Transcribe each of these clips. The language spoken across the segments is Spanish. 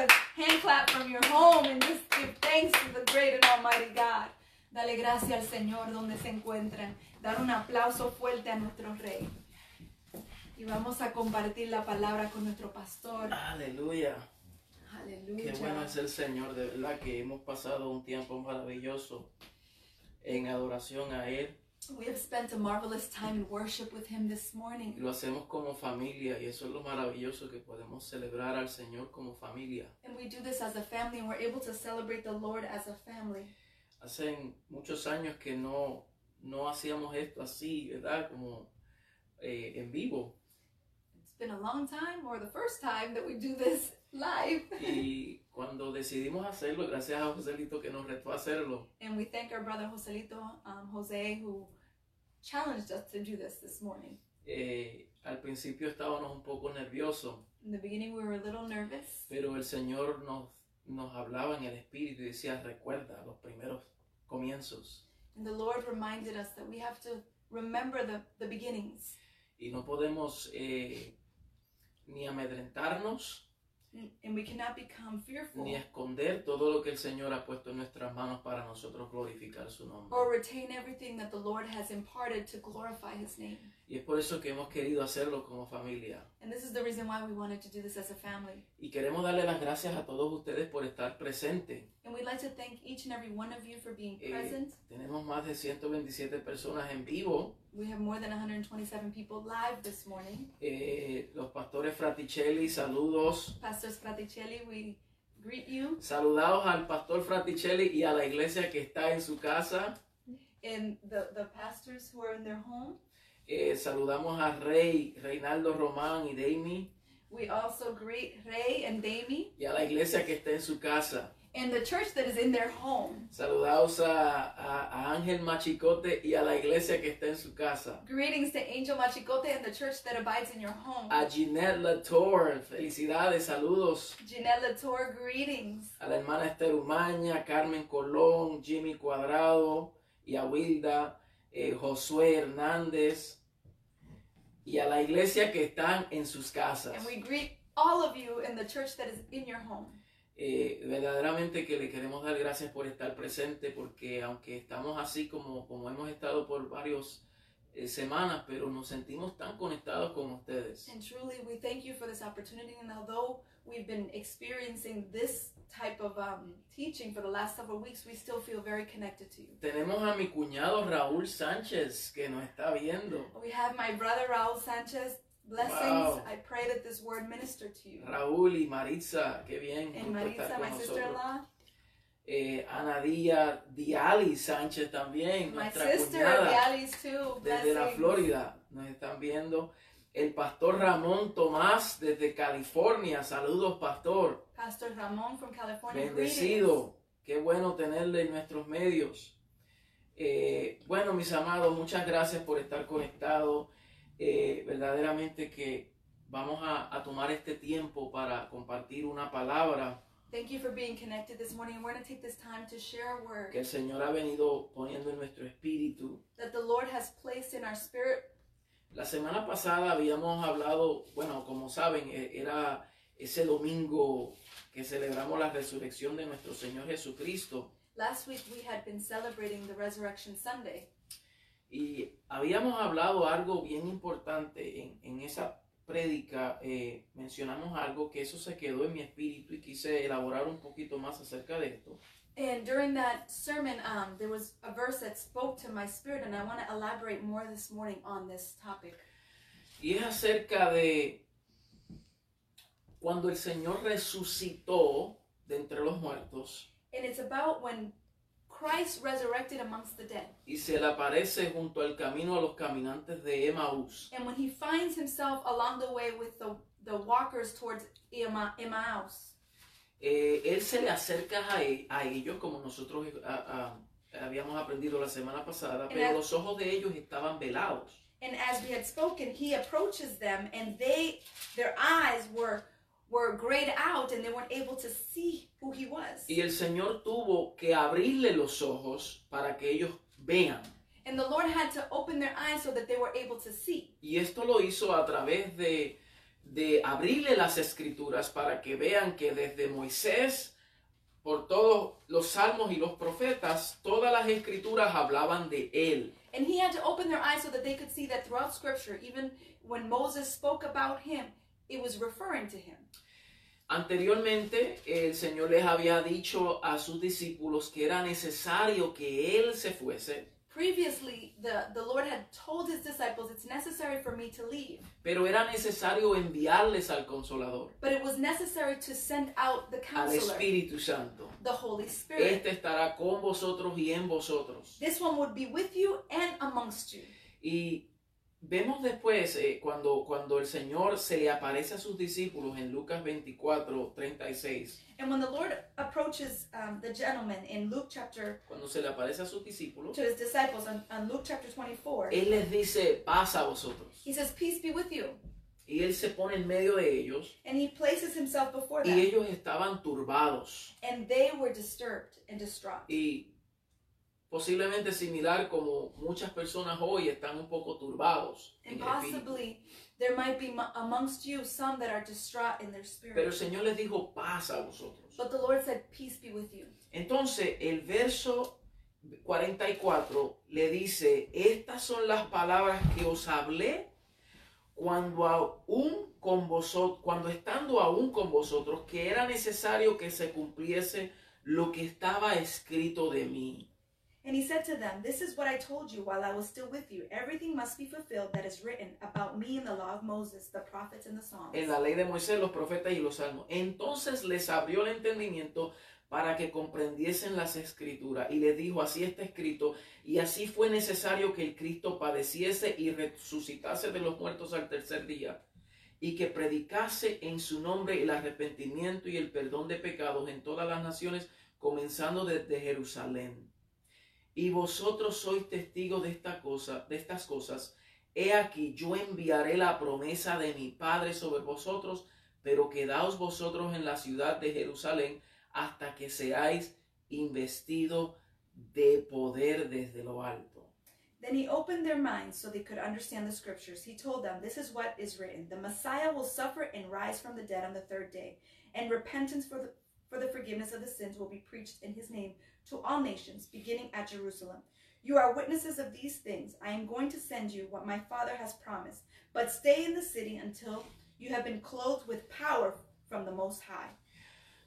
a hand clap from your home and just give thanks to the great and almighty God. Dale gracias al Señor donde se encuentran. Dar un aplauso fuerte a nuestro Rey. Y vamos a compartir la palabra con nuestro pastor. Aleluya. Aleluya. Qué bueno es el Señor, de verdad que hemos pasado un tiempo maravilloso en adoración a Él. We have spent a marvelous time in worship with Him this morning. lo hacemos como familia y eso es lo maravilloso que podemos celebrar al Señor como familia. And we do this as a family and we're able to celebrate the Lord as a family. Hace muchos años que no, no hacíamos esto así, ¿verdad? Como eh, en vivo. It's been a long time or the first time that we do this live. Y cuando decidimos hacerlo, gracias a Joselito que nos retó a hacerlo, And we thank our brother Joselito, um, Jose, who challenged us to do this this morning. eh, al principio estábamos un poco nerviosos, In the beginning, we were a little nervous, pero el Señor nos, nos hablaba en el Espíritu y decía, recuerda los primeros comienzos. and the Lord reminded us that we have to remember the, the beginnings. Y no podemos eh, ni amedrentarnos, Mm. And we cannot become fearful ni esconder todo lo que el Señor ha puesto en nuestras manos para nosotros glorificar su nombre. or retain everything that the Lord has imparted to glorify His name. Y es por eso que hemos querido hacerlo como familia. And this is the reason why we wanted to do this as a family. Y queremos darle las gracias a todos ustedes por estar presentes. And we'd like to thank each and every one of you for being Eh, present. Tenemos más de 127 personas en vivo. We have more than 127 people live this morning. Eh, los pastores Fraticelli, saludos. Pastor Straticelli, we greet you. Saludados al pastor Fraticelli y a la iglesia que está en su casa. And the, the pastors who are in their home. Eh, saludamos a Rey, Reinaldo Román y Dami We also greet Rey and Dami y a la iglesia que está en su casa. and the church that is in their home. Saludados a, a- a Ángel Machicote y a la iglesia que está en su casa. Greetings to Angel Machicote and the church that abides in your home. A Ginette Latour, felicidades, saludos. Janelle Latour, greetings. A la hermana Esther Umaña, Carmen Colón, Jimmy Cuadrado y a Wilda, eh, Josué Hernández y a la iglesia que están en sus casas. And we greet all of you in the church that is in your home. Eh, verdaderamente que le queremos dar gracias por estar presente porque aunque estamos así como, como hemos estado por varias semanas, pero nos sentimos tan conectados con ustedes. And truly, we thank you for this opportunity. And although we've been experiencing this type of um, teaching for the last several weeks, we still feel very connected to you. Tenemos a mi cuñado Raúl Sánchez que nos está viendo. We have my brother Raul Sanchez. Blessings. Wow. I pray that this word minister to you. Raúl y Maritza, qué bien And Maritza, my sister-in-law. Eh, Ana Díaz Diali Sánchez también, My nuestra sister, cuñada too. desde la. Florida, nos están viendo. El pastor Ramón Tomás desde California, saludos pastor, Pastor Ramon from California. bendecido, qué bueno tenerle en nuestros medios. Eh, bueno, mis amados, muchas gracias por estar conectados. Eh, verdaderamente que vamos a, a tomar este tiempo para compartir una palabra Thank you for being connected this morning. And we're going to take this time to share a que word el Señor ha venido poniendo en nuestro espíritu. that the Lord has placed in our spirit. La semana pasada habíamos hablado, bueno, como saben, eh, era ese domingo que celebramos la resurrección de nuestro Señor Jesucristo Last week we had been celebrating the Resurrection Sunday. y habíamos hablado algo bien importante en, en esa prédica, eh, mencionamos algo que eso se quedó en mi espíritu y quise elaborar un poquito más acerca de esto. And during that sermon, um, there was a verse that spoke to my spirit, and I want to elaborate more this morning on this topic. Y es acerca de cuando el Señor resucitó de entre los muertos And it's about when Christ resurrected amongst the dead. y se le aparece junto al camino a los caminantes de Emaús. And when he finds himself along the way with the, the walkers towards Emma, Emmaus, Eh, él se le acerca a, e- a ellos como nosotros ah, ah, habíamos aprendido la semana pasada, pero Era- los ojos de ellos estaban velados. and as we had spoken, he approaches them, and they, their eyes were were grayed out, and they weren't able to see who he was. Y el Señor tuvo que abrirle los ojos para que ellos vean. And the Lord had to open their eyes so that they were able to see. Y esto lo hizo a través de, de abrirle las escrituras para que vean que desde Moisés, por todos los salmos y los profetas, todas las escrituras hablaban de él. And he had to open their eyes so that they could see that throughout scripture, even when Moses spoke about him, it was referring to him. Anteriormente, el Señor les había dicho a sus discípulos que era necesario que Él se fuese, Previously, the, the Lord had told his disciples, It's necessary for me to leave. pero era necesario enviarles al Consolador, But it was necessary to send out the al counselor, Espíritu Santo. the Holy Spirit. Este estará con vosotros y en vosotros. This one would be with you and amongst you. Y vemos después, eh, cuando, cuando el Señor se le aparece a sus discípulos en Lucas 24, 36, And when the Lord approaches um, the gentleman in Luke chapter, cuando se le aparece a sus discípulos, to his disciples on, on Luke chapter 24, Él les dice, paz a vosotros. he says, Peace be with you. Y Él se pone en medio de ellos And he places himself before y them. ellos estaban turbados. And they were disturbed and distraught. y posiblemente similar como muchas personas hoy están un poco turbados And possibly there might be mo- amongst you some that are distraught in their Pero el spirit. Señor les dijo paz a vosotros. But the Lord said, Peace be with you. Entonces el verso 44 le dice, estas son las palabras que os hablé cuando aún con vosotros, cuando estando aún con vosotros, que era necesario que se cumpliese lo que estaba escrito de mí. And he said to them, This is what I told you while I was still with you. Everything must be fulfilled that is written about me in the law of Moses, the prophets, and the Psalms. en la ley de Moisés, los profetas y los salmos. Entonces les abrió el entendimiento para que comprendiesen las escrituras y les dijo, así está escrito, y así fue necesario que el Cristo padeciese y resucitase de los muertos al tercer día, y que predicase en su nombre el arrepentimiento y el perdón de pecados en todas las naciones, comenzando desde Jerusalén. Y vosotros sois testigos de esta cosa, de estas cosas. He aquí, yo enviaré la promesa de mi Padre sobre vosotros, pero quedaos vosotros en la ciudad de Jerusalén hasta que seáis investidos de poder desde lo alto. Then he opened their minds so they could understand the scriptures. He told them, This is what is written The Messiah will suffer and rise from the dead on the third day, and repentance for the, for the forgiveness of the sins will be preached in his name to all nations, beginning at Jerusalem. You are witnesses of these things. I am going to send you what my Father has promised, but stay in the city until you have been clothed with power from the Most High.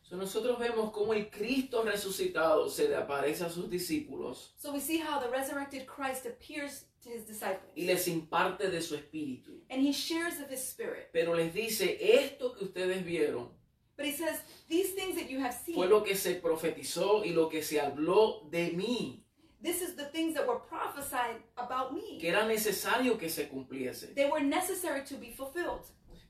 So, nosotros vemos cómo el Cristo resucitado se le aparece a sus discípulos So we see how the resurrected Christ appears to his disciples, y les imparte de su espíritu. and he shares of his spirit. Pero les dice, esto que ustedes vieron But he says, These things that you have seen. fue lo que se profetizó y lo que se habló de mí, This is the things that were prophesied about me. que era necesario que se cumpliese. They were necessary to be fulfilled.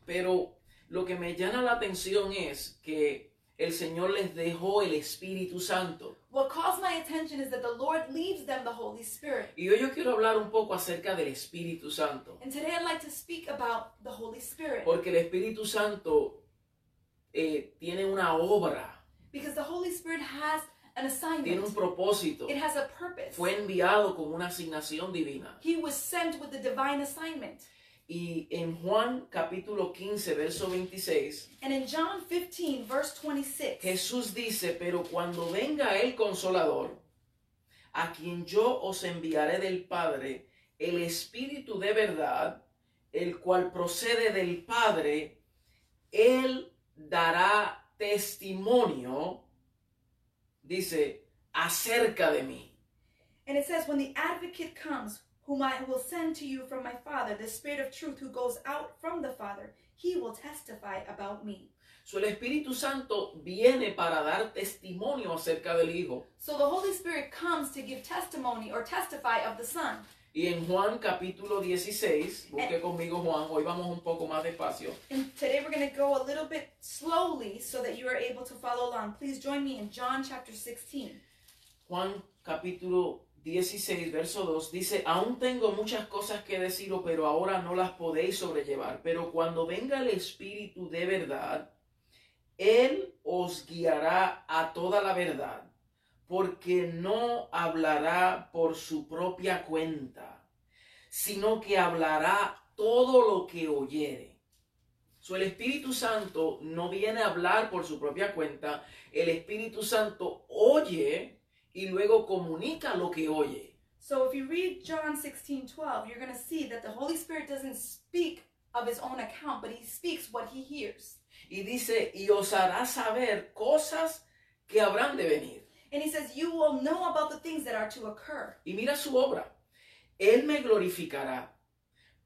Pero lo que me llama la atención es que el Señor les dejó el Espíritu Santo. What calls my attention is that the Lord leaves them the Holy Spirit. Y hoy yo quiero hablar un poco acerca del Espíritu Santo. And today I'd like to speak about the Holy Spirit. Porque el Espíritu Santo eh, tiene una obra, Because the Holy Spirit has an tiene un assignment, propósito. it has a purpose. Fue enviado con una asignación divina. He was sent with a divine assignment. Y en Juan capítulo 15, verso 26, And in John 15, verse 26, Jesús dice, pero cuando venga el consolador, a quien yo os enviaré del Padre, el Espíritu de verdad, el cual procede del Padre, él dará testimonio, dice, acerca de mí. and it says, When the advocate comes, whom I will send to you from my Father, the Spirit of truth who goes out from the Father, he will testify about me. So, el Espíritu Santo viene para dar testimonio acerca del Hijo. So the Holy Spirit comes to give testimony or testify of the Son. Y en Juan capítulo 16, busque conmigo Juan, hoy vamos un poco más despacio. And today we're going to go a little bit slowly so that you are able to follow along. Please join me in John chapter 16. Juan capítulo 16, verso 2 dice, aún tengo muchas cosas que deciros, pero ahora no las podéis sobrellevar. Pero cuando venga el Espíritu de verdad, Él os guiará a toda la verdad, porque no hablará por su propia cuenta, sino que hablará todo lo que oyere. So, el Espíritu Santo no viene a hablar por su propia cuenta. El Espíritu Santo oye y luego comunica lo que oye. So if you read John 16 12, you're going to see that the Holy Spirit doesn't speak of his own account, but he speaks what he hears. Y dice, y os hará saber cosas que habrán de venir. And he says, You will know about the things that are to occur. Y mira su obra. Él me glorificará,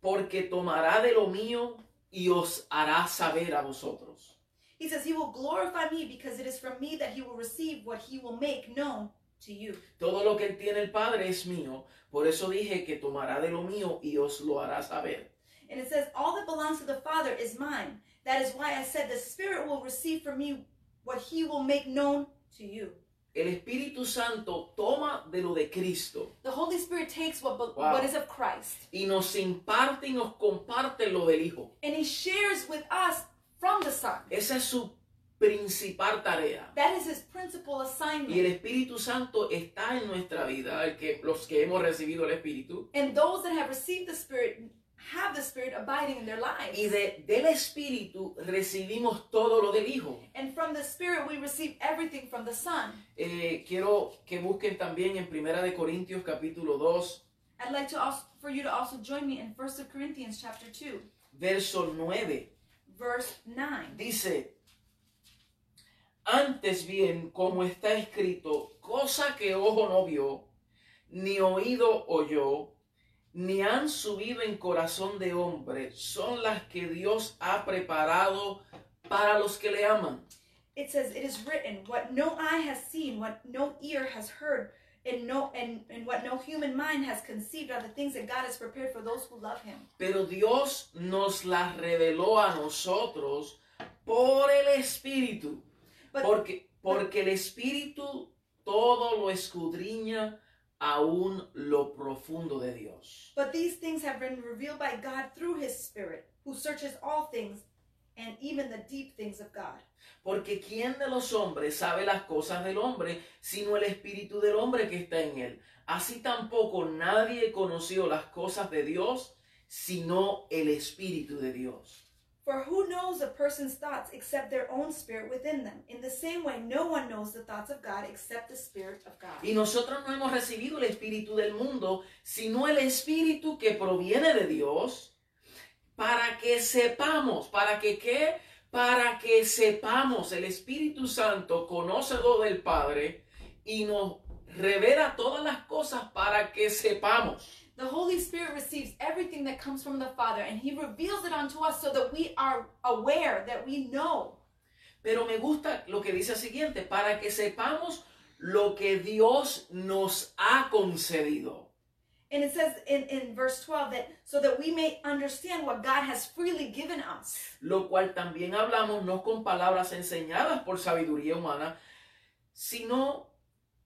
porque tomará de lo mío y os hará saber a vosotros. He says, He will glorify me because it is from me that he will receive what he will make known to you. Todo lo que él tiene el Padre es mío. Por eso dije que tomará de lo mío y os lo hará saber. And it says, All that belongs to the Father is mine. That is why I said, The Spirit will receive from me what he will make known to you. El Espíritu Santo toma de lo de Cristo The Holy Spirit takes what, Wow. what is of Christ y nos imparte y nos comparte lo del Hijo. and he shares with us from the Son. Esa es su principal tarea. That is his principal Y el assignment. Espíritu Santo está en nuestra vida, el que, los que hemos recibido el Espíritu. And those that have received the Spirit have the Spirit abiding in their lives. Y de, del Espíritu recibimos todo lo del Hijo. And from the Spirit, we receive everything from the Son. Eh, quiero que busquen también en Primera de Corintios capítulo 2, I'd like to also, for you to also join me in 1 Corinthians chapter 2, verso 9. verse 9. Dice, antes bien, como está escrito, cosa que ojo no vio, ni oído oyó, ni han subido en corazón de hombre, son las que Dios ha preparado para los que le aman. It says, It is written, what no eye has seen, what no ear has heard, and no and, and what no human mind has conceived are the things that God has prepared for those who love him. Pero Dios nos las reveló a nosotros por el Espíritu. But Porque, porque el Espíritu todo lo escudriña aún lo profundo de Dios. But these things have been revealed by God through his Spirit, who searches all things and even the deep things of God. Porque ¿quién de los hombres sabe las cosas del hombre, sino el Espíritu del hombre que está en él? Así tampoco nadie conoció las cosas de Dios, sino el Espíritu de Dios. For who knows a person's thoughts except their own spirit within them? In the same way, no one knows the thoughts of God except the Spirit of God. Y nosotros no hemos recibido el Espíritu del mundo, sino el Espíritu que proviene de Dios, para que sepamos, para que qué, para que sepamos, el Espíritu Santo conoce lo del Padre y nos revela todas las cosas para que sepamos. The Holy Spirit receives everything that comes from the Father and He reveals it unto us so that we are aware, that we know. Pero me gusta lo que dice el siguiente, para que sepamos lo que Dios nos ha concedido. And it says in, in verse 12 that so that we may understand what God has freely given us. lo cual también hablamos no con palabras enseñadas por sabiduría humana, sino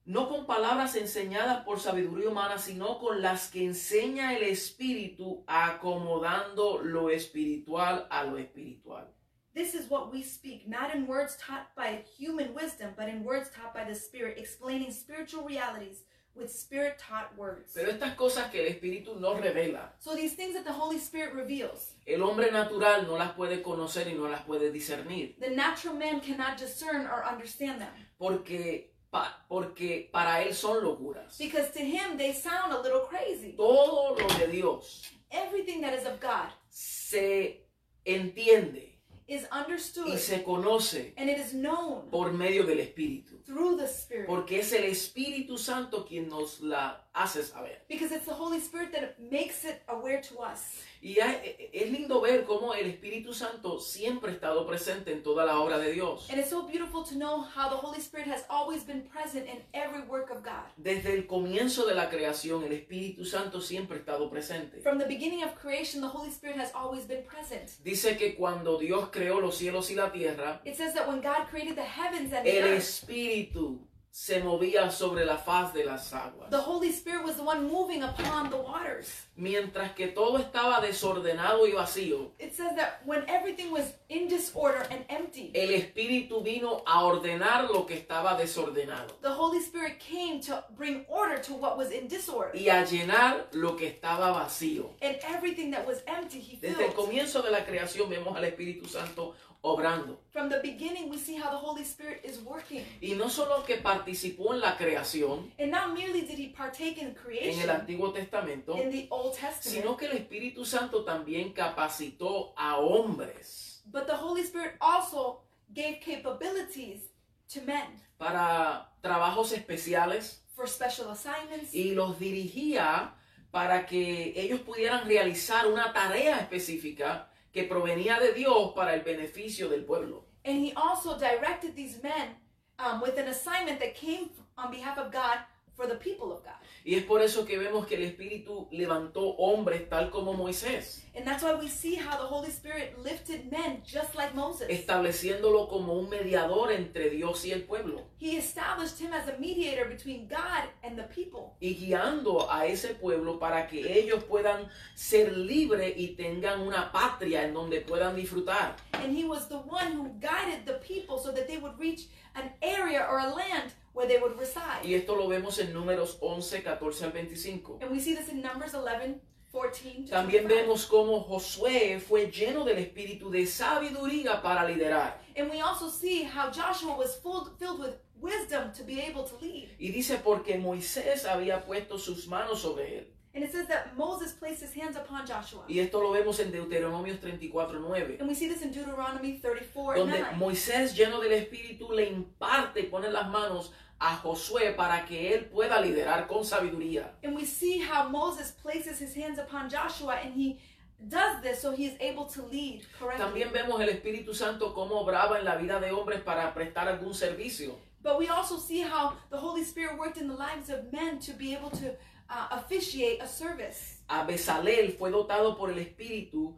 no con palabras enseñadas por sabiduría humana, sino con las que enseña el Espíritu, acomodando lo espiritual a lo espiritual. This is what we speak, not in words taught by human wisdom, but in words taught by the Spirit, explaining spiritual realities with spirit taught words. Pero estas cosas que el Espíritu nos revela, So these things that the Holy Spirit reveals, el hombre natural no las puede conocer y no las puede discernir, the natural man cannot discern or understand them. porque, pa- porque para él son locuras. Because to him they sound a little crazy. Todo lo de Dios Everything that is of God se entiende is understood y se conoce and it is known por medio del Espíritu. through the Spirit. Porque es el Espíritu Santo quien nos la hace saber. Because it's the Holy Spirit that makes it aware to us. Y hay- es lindo ver cómo el Espíritu Santo siempre ha estado presente en toda la obra de Dios. And it's so beautiful to know how the Holy Spirit has always been present in every work of God. Desde el comienzo de la creación, el Espíritu Santo siempre ha estado presente. From the beginning of creation, the Holy Spirit has always been present. Dice que cuando Dios creó los cielos y la tierra, It says that when God created the heavens and the el earth, Espíritu se movía sobre la faz de las aguas. The Holy Spirit was the one moving upon the waters. Mientras que todo estaba desordenado y vacío, It says that when everything was in disorder and empty, el Espíritu vino a ordenar lo que estaba desordenado the Holy Spirit came to bring order to what was in disorder. y a llenar lo que estaba vacío. And everything that was empty, He Desde el filled. comienzo de la creación vemos al Espíritu Santo obrando. From the beginning, we see how the Holy Spirit is working. Y no solo que participó en la creación And not merely did He partake in en el creation Antiguo Testamento, in the Old Testament, sino que el Espíritu Santo también capacitó a hombres but the Holy Spirit also gave capabilities to men para trabajos especiales for special assignments. y los dirigía para que ellos pudieran realizar una tarea específica que provenía de Dios para el beneficio del pueblo. And he also directed these men um, with an assignment that came on behalf of God for the people of God. Y es por eso que vemos que el Espíritu levantó hombres tal como Moisés, And that's why we see how the Holy Spirit lifted men just like Moses. estableciéndolo como un mediador entre Dios y el pueblo He established him as a mediator between God and the people y guiando a ese pueblo para que ellos puedan ser libres y tengan una patria en donde puedan disfrutar. and he was the one who guided the people so that they would reach an area or a land where they would reside. Y esto lo vemos en números 11, 14 al 25. And we see this in Numbers 11, 14 to También 25. vemos cómo Josué fue lleno del espíritu de sabiduría para liderar. And we also see how Joshua was full, filled with wisdom to be able to lead. Y dice porque Moisés había puesto sus manos sobre él. And it says that Moses placed his hands upon Joshua. Y esto lo vemos en Deuteronomios 34, 9. And we see this in Deuteronomy 34 Donde 9. Moisés lleno del espíritu le imparte y pone las manos a Josué para que él pueda liderar con sabiduría. And we see how Moses places his hands upon Joshua and he does this so he is able to lead correctly. También vemos el Espíritu Santo cómo obraba en la vida de hombres para prestar algún servicio. But we also see how the Holy Spirit worked in the lives of men to be able to uh, officiate a service. A Bezalel fue dotado por el Espíritu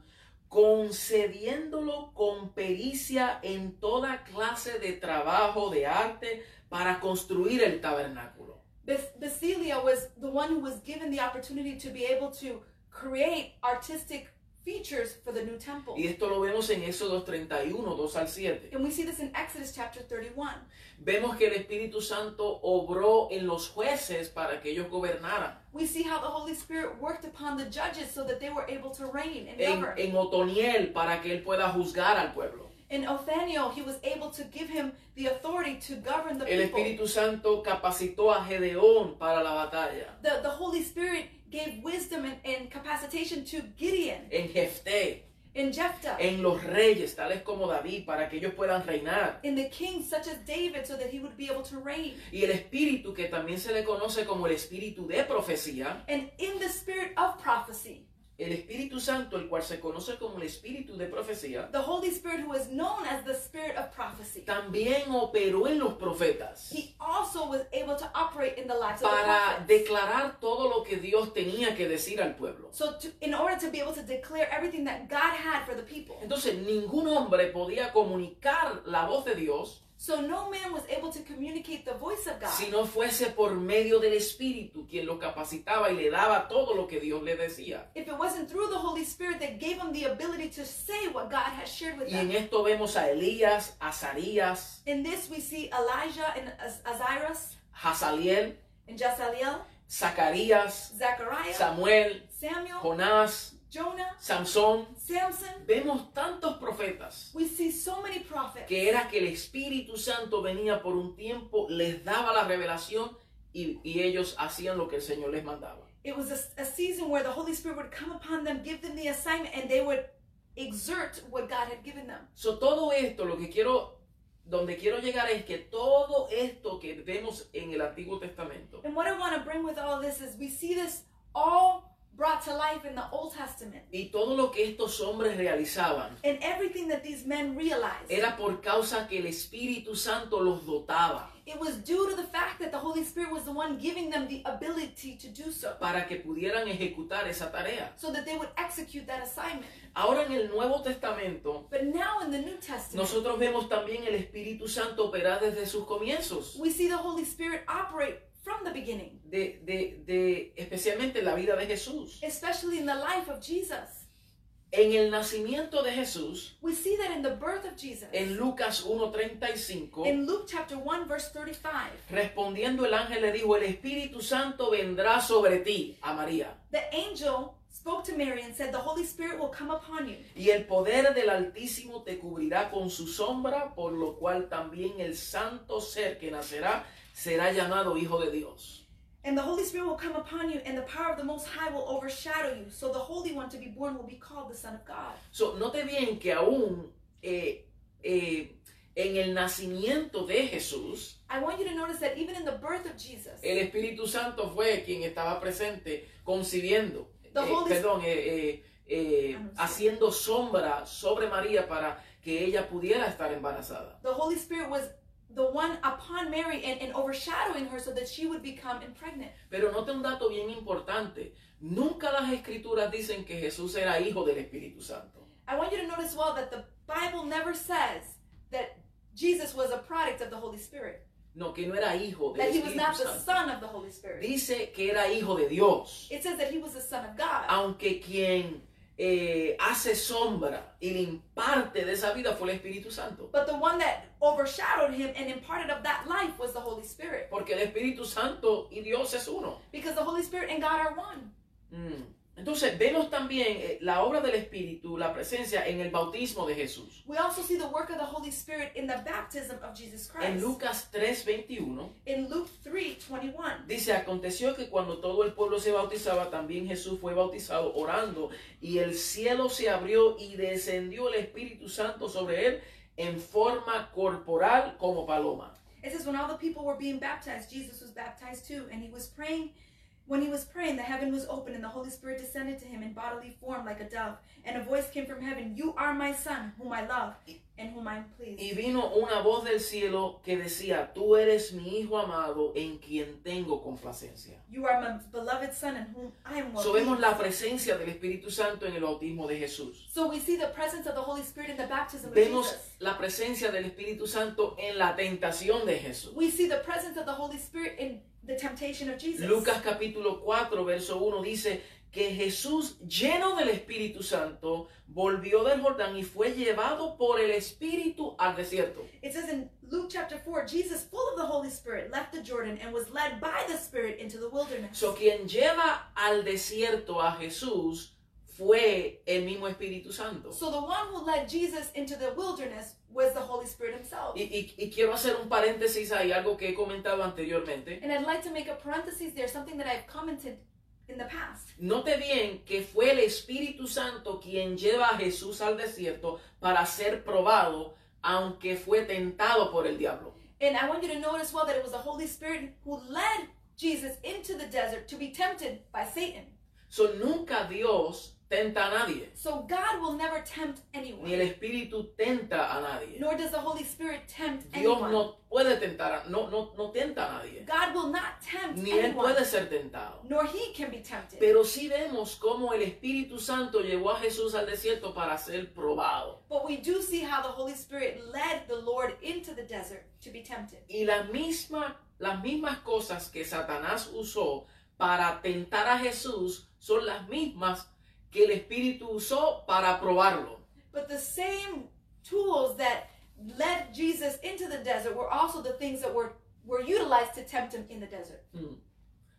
concediéndolo con pericia en toda clase de trabajo de arte para construir el tabernáculo. Bas- Basilia was the one who was given the opportunity to be able to create artistic features for the new temple. Y esto lo vemos en Éxodo 31, 2 al 7. And we see this in Exodus chapter 31. Vemos que el Espíritu Santo obró en los jueces para que ellos gobernaran. We see how the Holy Spirit worked upon the judges so that they were able to reign and En, govern. en Otoniel para que él pueda juzgar al pueblo. In Othaniel, he was able to give him the authority to govern the El people. Espíritu Santo capacitó a Gedeón para la batalla. The, the Holy Spirit gave wisdom and, and capacitation to Gideon En Jefté, and Jephthah, en los reyes, tales como David, para que ellos puedan reinar. in the kings such as David, so that he would be able to reign. Y el espíritu que también se le conoce como el espíritu de profecía, And in the spirit of prophecy, el Espíritu Santo, el cual se conoce como el espíritu de profecía, the Holy Spirit, who is known as the spirit of prophecy, también operó en los profetas he also was able to operate in the lives of the para prophets. declarar todo lo que Dios tenía que decir al pueblo. So, to, in order to be able to declare everything that God had for the people, Entonces, ningún hombre podía comunicar la voz de Dios so no man was able to communicate the voice of God si no fuese por medio del Espíritu quien lo capacitaba y le daba todo lo que Dios le decía. if it wasn't through the Holy Spirit that gave him the ability to say what God has shared with Y en them. esto vemos a Elías, a In this, we see Elijah and Az- Azarias Hazaliel, and Jezaliel, Zacarías, Zechariah, Samuel, Samuel, Jonás, Jonah, Sansón. Samson. Vemos tantos profetas We see so many prophets. que era que el Espíritu Santo venía por un tiempo, les daba la revelación y, y ellos hacían lo que el Señor les mandaba. It was a, a season where the Holy Spirit would come upon them, give them the assignment, and they would exert what God had given them. So, todo esto, lo que quiero, donde quiero llegar es que todo esto que vemos en el Antiguo Testamento And what I want to bring with all this is we see this all brought to life in the Old Testament. Y todo lo que estos hombres realizaban And everything that these men realized, era por causa que el Espíritu Santo los dotaba it was due to the fact that the Holy Spirit was the one giving them the ability to do so, para que pudieran ejecutar esa tarea. so that they would execute that assignment. Ahora en el Nuevo Testamento But now in the New Testament, nosotros vemos también el Espíritu Santo operar desde sus comienzos, we see the Holy Spirit operate from the beginning, de, de, de, especialmente en la vida de Jesús. especially in the life of Jesus. En el nacimiento de Jesús, We see that in the birth of Jesus. en Lucas 1.35, In Luke chapter 1, verse 35, respondiendo el ángel le dijo, el Espíritu Santo vendrá sobre ti, a María, the angel spoke to Mary and said, The Holy Spirit will come upon you, y el poder del Altísimo te cubrirá con su sombra, por lo cual también el santo ser que nacerá será llamado Hijo de Dios. and the Holy Spirit will come upon you, and the power of the Most High will overshadow you. So the Holy One to be born will be called the Son of God. So, note bien que aún eh, eh, en el nacimiento de Jesús, I want you to notice that even in the birth of Jesus, el Espíritu Santo fue quien estaba presente concibiendo, eh, perdón, Anunciando. haciendo sombra sobre María para que ella pudiera estar embarazada. the Holy Spirit was the one upon Mary and, and overshadowing her so that she would become impregnant. Pero note un dato bien importante, nunca las escrituras dicen que Jesús era hijo del Espíritu Santo. I want you to notice well that the Bible never says that Jesus was a product of the Holy Spirit, No, que no era hijo del that he was not the Santo. son of the Holy Spirit. Dice que era hijo de Dios. It says that he was the son of God. aunque quien eh, hace sombra y le imparte de esa vida fue el Espíritu Santo. But the one that overshadowed him and imparted of that life was the Holy Spirit. Porque el Espíritu Santo y Dios es uno. Because the Holy Spirit and God are one. Mm. Entonces vemos también eh, la obra del Espíritu, la presencia en el bautismo de Jesús. We also see the work of the Holy Spirit in the baptism of Jesus En Christ. Lucas 3:21 In Luke 3 21. dice, aconteció que cuando todo el pueblo se bautizaba, también Jesús fue bautizado orando, y el cielo se abrió y descendió el Espíritu Santo sobre él en forma corporal como paloma. It says, when all the people were being baptized, Jesus was baptized too. And he was praying. When he was praying, the heaven was open, and the Holy Spirit descended to him in bodily form like a dove. And a voice came from heaven You are my Son, whom I love, and whom I am pleased. Y vino una voz del cielo que decía, tú eres mi hijo amado en quien tengo complacencia. You are my beloved Son, in whom I am well So vemos la presencia del Espíritu Santo en el bautismo de Jesús. So we see the presence of the Holy Spirit in the baptism of Vemos Jesus. la presencia del Espíritu Santo en la tentación de Jesús. We see the presence of the Holy Spirit in the temptation of Jesus. Lucas capítulo 4, verso 1 dice que Jesús, lleno del Espíritu Santo, volvió del Jordán y fue llevado por el Espíritu al desierto. It says in Luke chapter 4, Jesus, full of the Holy Spirit, left the Jordan and was led by the Spirit into the wilderness. So, quien lleva al desierto a Jesús fue el mismo Espíritu Santo. So the one who led Jesus into the wilderness was the Holy Spirit himself. Y, y- y quiero hacer un paréntesis ahí, algo que he comentado anteriormente. And I'd like to make a parenthesis there, something that I've commented in the past. Note bien que fue el Espíritu Santo quien lleva a Jesús al desierto para ser probado, aunque fue tentado por el diablo. And I want you to notice well that it was the Holy Spirit who led Jesus into the desert to be tempted by Satan. So, nunca Dios tenta a nadie, So God will never tempt ni el anyone, Espíritu tenta a nadie. nor does the Holy Spirit tempt Dios anyone. no puede tentar, no, no, no tenta a nadie, God will not tempt ni él anyone, puede ser tentado. nor he can be tempted. Pero sí vemos cómo el Espíritu Santo llevó a Jesús al desierto para ser probado. But we do see how the Holy Spirit led the Lord into the desert to be tempted. Y las mismas, las mismas cosas que Satanás usó para tentar a Jesús son las mismas que el Espíritu usó para probarlo. But the same tools that led Jesus into the desert were also the things that were, were utilized to tempt him in the desert. Hmm.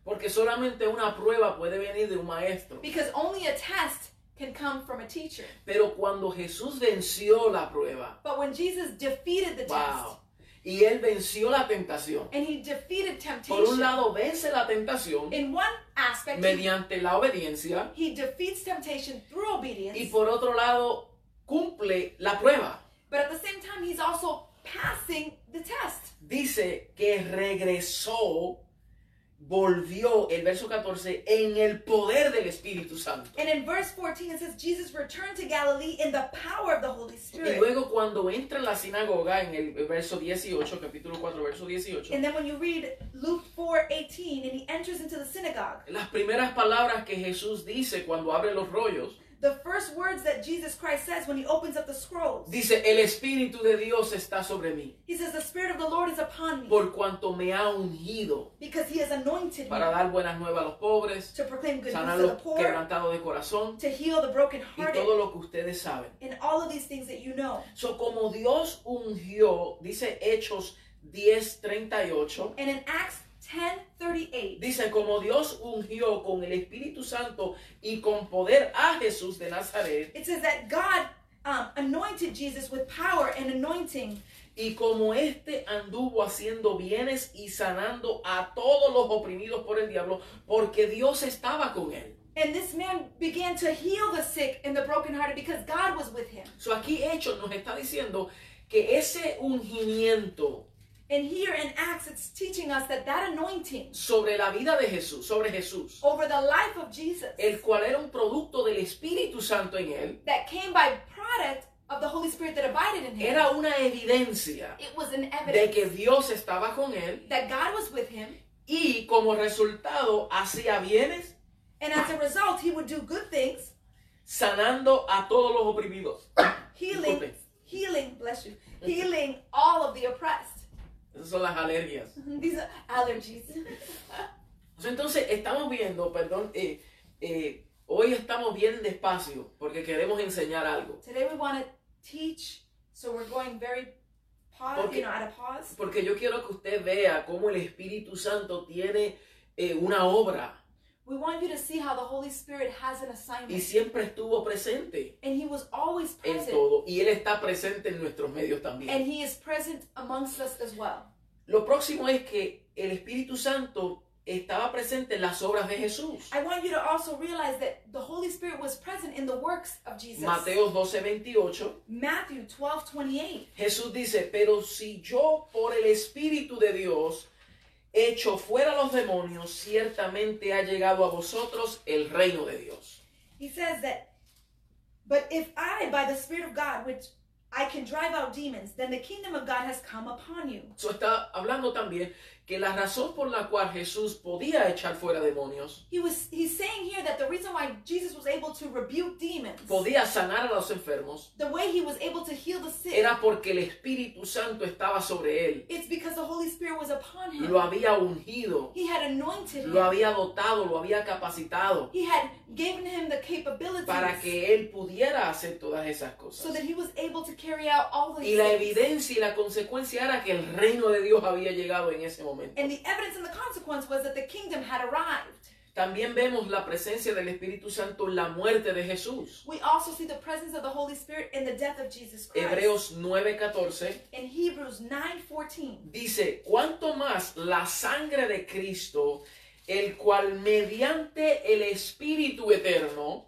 Porque solamente una prueba puede venir de un maestro. Because only a test can come from a teacher. Pero cuando Jesús venció la prueba, But when Jesus defeated the test, wow, y él venció la tentación. and he defeated Por un temptation, lado vence la tentación in one aspect, he, mediante la obediencia he defeats temptation through obedience. y por otro lado cumple la prueba. But at the same time, he's also passing the test. Dice que regresó volvió, el verso 14, en el poder del Espíritu Santo. And in verse 14, it says, Jesus returned to Galilee in the power of the Holy Y Spirit. luego cuando entra en la sinagoga, en el verso 18, capítulo 4, verso 18, And then when you read Luke 4 18, and he enters into the synagogue, las primeras palabras que Jesús dice cuando abre los rollos, the first words that Jesus Christ says when he opens up the scrolls, dice, el Espíritu de Dios está sobre mí, he says, The Spirit of the Lord is upon me por cuanto me ha ungido because he has anointed para me dar buenas nuevas a los pobres, to proclaim good sanar news to the poor, quebrantados de corazón to heal the y brokenhearted, todo lo que ustedes saben. and all of these things that you know. So, como Dios ungió, dice Hechos 10:38, And in Acts 10 38, dice, como Dios ungió con el Espíritu Santo y con poder a Jesús de Nazaret, it says that God um, anointed Jesus with power and anointing, y como éste anduvo haciendo bienes y sanando a todos los oprimidos por el diablo, porque Dios estaba con él. and this man began to heal the sick and the brokenhearted because God was with him. So, aquí Hechos nos está diciendo que ese ungimiento And here in Acts, it's teaching us that that anointing sobre la vida de Jesús, sobre Jesús, over the life of Jesus, el cual era un producto del Espíritu Santo en él, that came by product of the Holy Spirit that abided in him, era una evidencia it was an evidence de que Dios estaba con él that God was with him, y como resultado hacía bienes and as a result, he would do good things, sanando a todos los oprimidos. healing, healing, bless you, healing all of the oppressed. Esas son las alergias. These are allergies. Entonces estamos viendo, perdón, eh, eh, hoy estamos bien despacio porque queremos enseñar algo. Today we want to teach, so we're going very pause, Porque- you know, at a pause. Porque yo quiero que usted vea cómo el Espíritu Santo tiene eh, una obra We want you to see how the Holy Spirit has an y assignment, siempre estuvo presente and He was always en present, todo y Él está presente en nuestros medios and también. He is present amongst us as well. Lo próximo es que el Espíritu Santo estaba presente en las obras de Jesús. I want you to also realize that the Holy Spirit was present in the works of Jesus. Mateo 12, 28. Matthew 12 28. Jesús dice, pero si yo por el Espíritu de Dios echo fuera los demonios, ciertamente ha llegado a vosotros el reino de Dios. He says that, but if I, by the Spirit of God, which I can drive out demons, then the kingdom of God has come upon you. Eso está hablando también que la razón por la cual Jesús podía echar fuera demonios, He was he's saying here that the reason why Jesus was able to rebuke demons, podía sanar a los enfermos, the way he was able to heal the sick, era porque el Espíritu Santo estaba sobre él, it's because the Holy Spirit was upon him. lo había ungido, He had anointed lo había dotado, lo había capacitado He had given him the capabilities para que él pudiera hacer todas esas so cosas. that he was able to carry out all these Y la evidencia y la consecuencia era que el reino de Dios había llegado en ese momento. And the evidence and the consequence was that the kingdom had arrived. También vemos la presencia del Espíritu Santo en la muerte de Jesús. We also see the presence of the Holy Spirit in the death of Jesus Christ. Hebreos 9:14 in Hebrews 9:14. dice, cuanto más la sangre de Cristo, el cual mediante el Espíritu eterno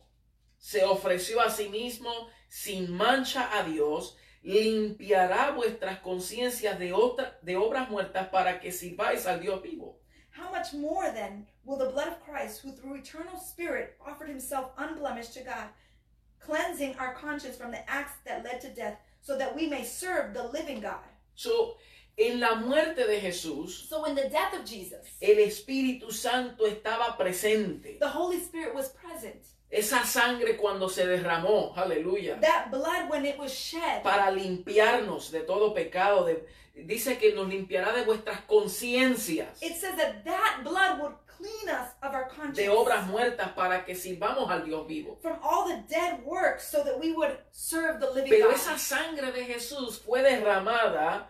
se ofreció a sí mismo sin mancha a Dios, limpiará vuestras conciencias de, otra, de obras muertas para que sirváis al Dios vivo. How much more then will the blood of Christ, who through eternal spirit offered himself unblemished to God, cleansing our conscience from the acts that led to death, so that we may serve the living God? So, en la muerte de Jesús, So in the death of Jesus, el Espíritu Santo estaba presente. the Holy Spirit was present. Esa sangre cuando se derramó, aleluya, That blood when it was shed para limpiarnos de todo pecado, de- dice que nos limpiará de vuestras conciencias, It says that that blood would clean us of our conscience de obras muertas para que sirvamos al Dios vivo. from all the dead works so that we would serve the living Pero God. esa sangre de Jesús fue derramada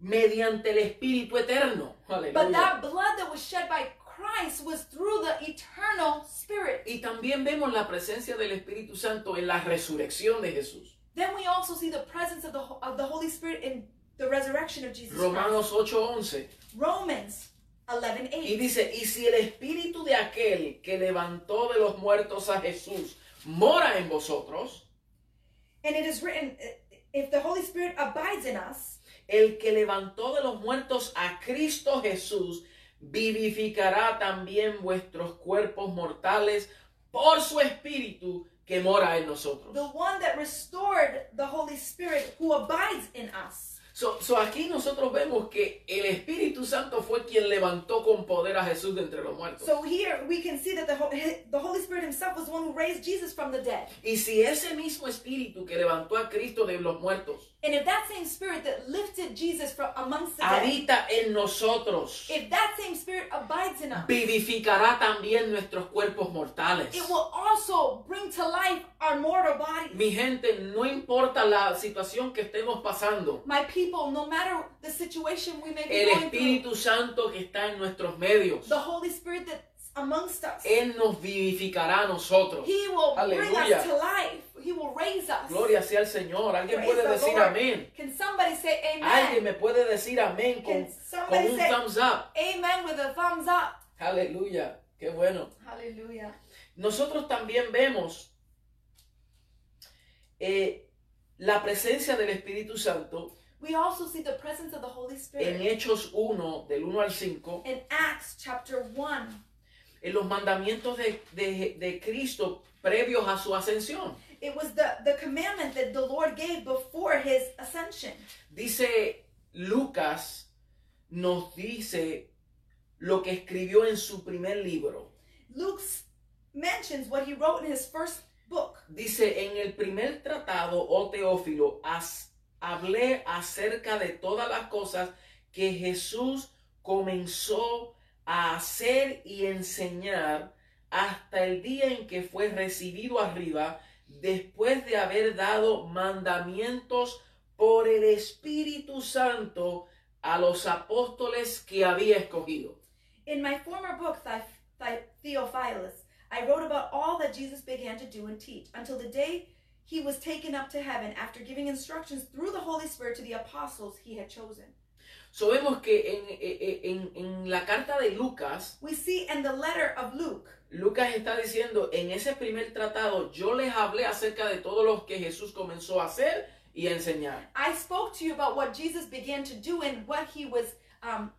mediante el Espíritu Eterno. But that blood that was shed by Christ was through the eternal Spirit. Y también vemos la presencia del Espíritu Santo en la resurrección de Jesús. Then we also see the presence of the of the Holy Spirit in the resurrection of Jesus. Romanos 8:11. Romans 11, Y 8. dice, y si el espíritu de aquel que levantó de los muertos a Jesús mora en vosotros, And it is written, if the Holy Spirit abides in us, el que levantó de los muertos a Cristo Jesús, vivificará también vuestros cuerpos mortales por su espíritu que mora en nosotros. The one that restored the Holy Spirit who abides in us. So, so aquí nosotros vemos que el Espíritu Santo fue quien levantó con poder a Jesús de entre los muertos. So here we can see that the, the Holy Spirit himself was the one who raised Jesus from the dead. Y si ese mismo Espíritu que levantó a Cristo de los muertos And if that same spirit that lifted Jesus from amongst the dead, habita en nosotros, if that same spirit abides in us, vivificará también nuestros cuerpos mortales. it will also bring to life our mortal bodies. Mi gente, no importa la situación que estemos pasando, My people, no matter the situation we may be el going through, Espíritu Santo que está en nuestros medios, the Holy Spirit that's amongst us, Él nos vivificará a nosotros. He will bring Aleluya. us to life. He will raise us. Gloria sea al Señor. Alguien Praise puede decir Lord. amén. Can somebody say Alguien amen? me puede decir amén con, Can con somebody un say thumbs up. amen with a thumbs up? Aleluya. Qué bueno. Hallelujah. Nosotros también vemos eh, la presencia del Espíritu Santo We also see the presence of the Holy en Spirit Hechos 1, del 1 al 5, in Acts chapter 1. En los mandamientos de, de- de Cristo previos a su ascensión. It was the, the commandment that the Lord gave before his ascension. Dice Lucas, nos dice lo que escribió en su primer libro. Luke mentions what he wrote in his first book. Dice, en el primer tratado, oh Teófilo, as- hablé acerca de todas las cosas que Jesús comenzó a hacer y enseñar hasta el día en que fue recibido arriba, después de haber dado mandamientos por el Espíritu Santo a los apóstoles que había escogido. In my former book, Theophilus, I wrote about all that Jesus began to do and teach until the day he was taken up to heaven after giving instructions through the Holy Spirit to the apostles he had chosen. So vemos que en, en- en la carta de Lucas, We see in the letter of Luke, Lucas está diciendo, en ese primer tratado yo les hablé acerca de todo lo que Jesús comenzó a hacer y a enseñar. I spoke to you about what Jesus began to do and what he was um,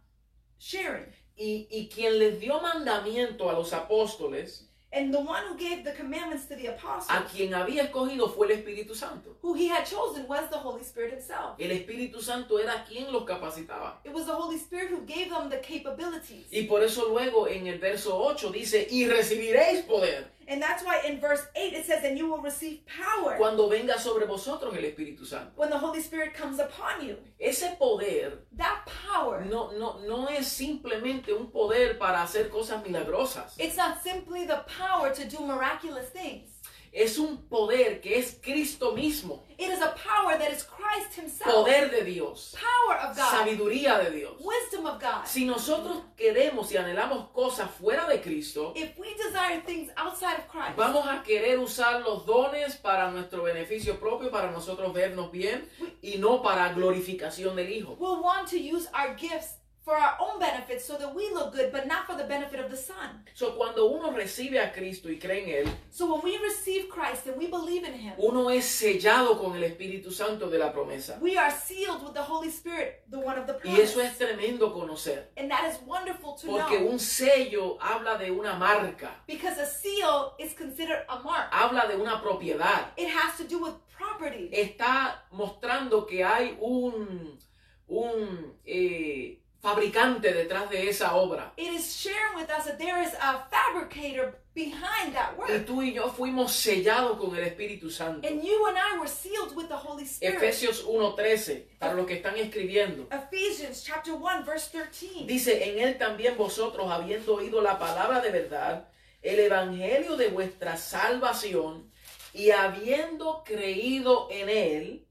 sharing. Y, y quien les dio mandamiento a los apóstoles, And the one who gave the commandments to the a apostles, quien había escogido fue el Espíritu Santo. who he had chosen, was the Holy Spirit himself. El Espíritu Santo era quien los capacitaba. It was the Holy Spirit who gave them the capabilities. Y por eso luego en el verso 8 dice, y recibiréis poder And that's why in verse 8 it says, And you will receive power cuando venga sobre vosotros el Espíritu Santo. when the Holy Spirit comes upon you. Ese poder That power, no, no, no es simplemente un poder para hacer cosas milagrosas. it's not simply the power to do miraculous things. Es un poder que es Cristo mismo, It is a power that is Christ himself. poder de Dios, Power of God. sabiduría de Dios. Wisdom of God. Si nosotros queremos y anhelamos cosas fuera de Cristo, If we desire things outside of Christ, vamos a querer usar los dones para nuestro beneficio propio, para nosotros vernos bien y no para glorificación del Hijo. we'll want to use our gifts for our own benefit so that we look good, but not for the benefit of the Son. So, cuando uno recibe a Cristo y cree en Él, So when we receive Christ and we believe in Him, uno es sellado con el Espíritu Santo de la promesa. we are sealed with the Holy Spirit, the one of the Y eso promise. es tremendo conocer, And that is wonderful to porque know. un sello habla de una marca, Because a seal is considered a mark. habla de una propiedad. It has to do with property. Está mostrando que hay un, un eh, fabricante detrás de esa obra. It is sharing with us that there is a fabricator behind that Y work. tú y yo fuimos sellados con el Espíritu Santo. And you and I were sealed with the Holy Spirit. Efesios 1.13, para los que están escribiendo. Ephesians chapter 1 verse 13. Dice, en él también vosotros, habiendo oído la palabra de verdad, el evangelio de vuestra salvación, y habiendo creído en él,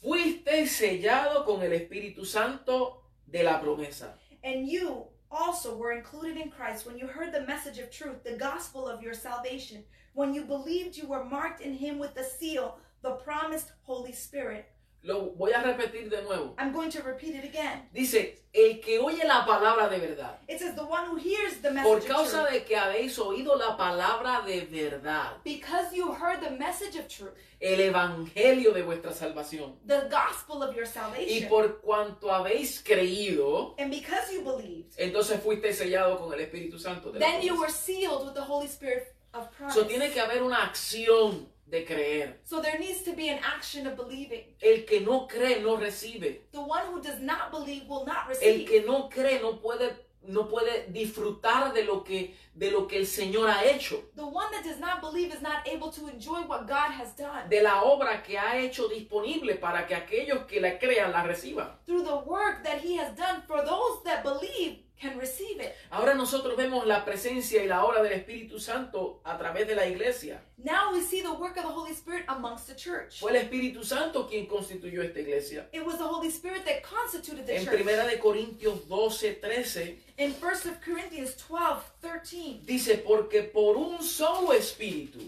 fuisteis sellado con el Espíritu Santo de la promesa. And you also were included in Christ when you heard the message of truth, the gospel of your salvation. When you believed, you were marked in him with the seal, the promised Holy Spirit. Lo voy a repetir de nuevo. I'm going to repeat it again. Dice, el que oye la palabra de verdad. It says, the one who hears the message Por of causa truth. de que habéis oído la palabra de verdad, Because you heard the message of truth, el evangelio de vuestra salvación. the gospel of your Y salvation. por cuanto habéis creído, And because you believed, entonces fuiste sellado con el Espíritu Santo. de la then you were sealed with the Holy Spirit of promise. So, tiene que haber una acción de creer. So there needs to be an action of believing. El que no cree no recibe. The one who does not believe will not El receive. que no cree no puede no puede disfrutar de lo que de lo que el Señor ha hecho, The one that does not believe is not able to enjoy what God has done. de la obra que ha hecho disponible para que aquellos que la crean la reciban. Through the work that he has done for those that believe can receive it. Ahora nosotros vemos la presencia y la obra del Espíritu Santo a través de la iglesia. Now we see the work of the Holy Spirit amongst the church. Fue el Espíritu Santo quien constituyó esta iglesia. It was the Holy Spirit that constituted the En church. Primera de Corintios 12, 13 In 1 of Corinthians 12, 13, dice, porque por un solo espíritu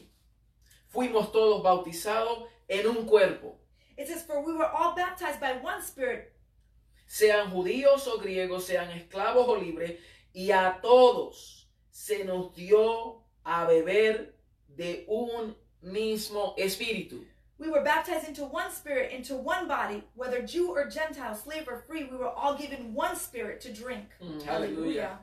fuimos todos bautizados en un cuerpo, it says, For we were all baptized by one Spirit, sean judíos o griegos, sean esclavos o libres, y a todos se nos dio a beber de un mismo espíritu. We were baptized into one spirit, into one body, whether Jew or Gentile, slave or free, we were all given one spirit to drink. Mm, aleluya.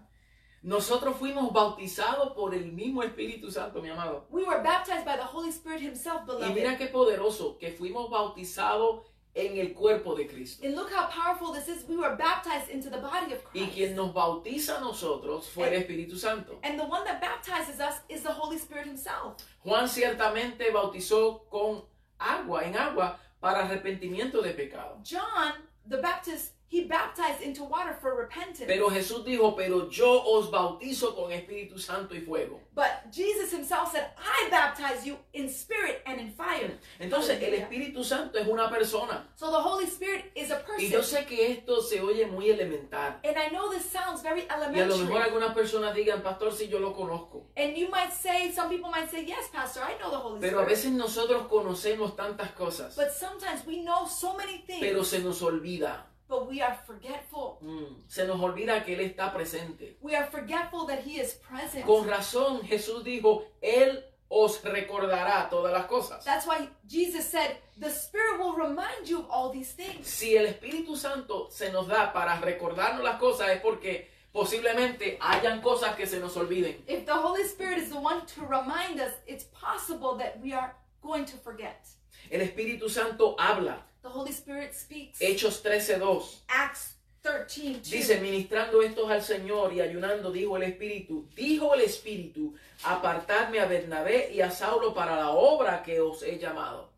Nosotros fuimos bautizados por el mismo Espíritu Santo, mi amado. We were baptized by the Holy Spirit Himself, Y beloved. mira qué poderoso que fuimos bautizados en el cuerpo de Cristo. And look how powerful this is. We were baptized into the body of Y Christ. quien nos bautiza a nosotros fue el Espíritu Santo. And the one that baptizes us is the Holy Spirit Himself. Juan ciertamente bautizó con agua, en agua, para arrepentimiento de pecado. John, the Baptist, he baptized into water for repentance. Pero Jesús dijo, pero yo os bautizo con Espíritu Santo y fuego. but Jesus Himself said, I baptize you in spirit and in fire. Entonces el. Espíritu Santo es una persona. So the Holy Spirit is a Y yo person. sé que esto se oye muy elemental. And I know this sounds very Y a lo mejor elementary. algunas personas digan, pastor, si yo lo conozco. And you might say, some people might say, yes, Pastor, I know the Holy Pero a Spirit. veces nosotros conocemos tantas cosas, But sometimes we know so many things, pero se nos olvida. But we are forgetful. Mm, Se nos olvida que Él está presente. We are forgetful that He is present. Con razón Jesús dijo, Él os recordará todas las cosas. That's why Jesus said, the Spirit will remind you of all these things. Si el Espíritu Santo se nos da para recordarnos las cosas es porque posiblemente hayan cosas que se nos olviden. If the Holy Spirit is the one to remind us, it's possible that we are going to forget. El Espíritu Santo habla. The Holy Spirit speaks. Hechos 13:2 Acts 13, 2. dice, ministrando estos al Señor y ayunando, dijo el Espíritu, dijo el Espíritu, apartadme a Bernabé y a Saulo para la obra que os he llamado.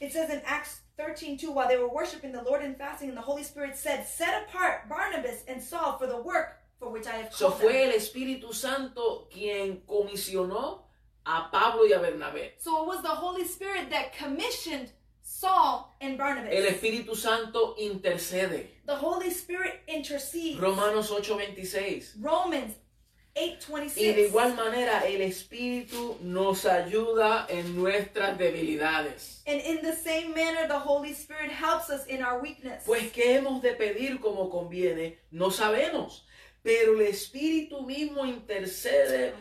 It says in Acts 13, 2, while they were worshiping the Lord and fasting, and the Holy Spirit said, Set apart Barnabas and Saul for the work for which I have So called fue them. el Espíritu Santo quien comisionó a Pablo y a Bernabé. So it was the Holy Spirit that commissioned Saul and Barnabas. El Espíritu Santo intercede. the Holy Spirit intercedes. Romanos 8:26. Romans 8:26. Y de igual manera el Espíritu nos ayuda en nuestras debilidades. And in the same manner, the Holy Spirit helps us in our weakness. Pues qué hemos de pedir como conviene, no sabemos. Pero el Espíritu mismo intercede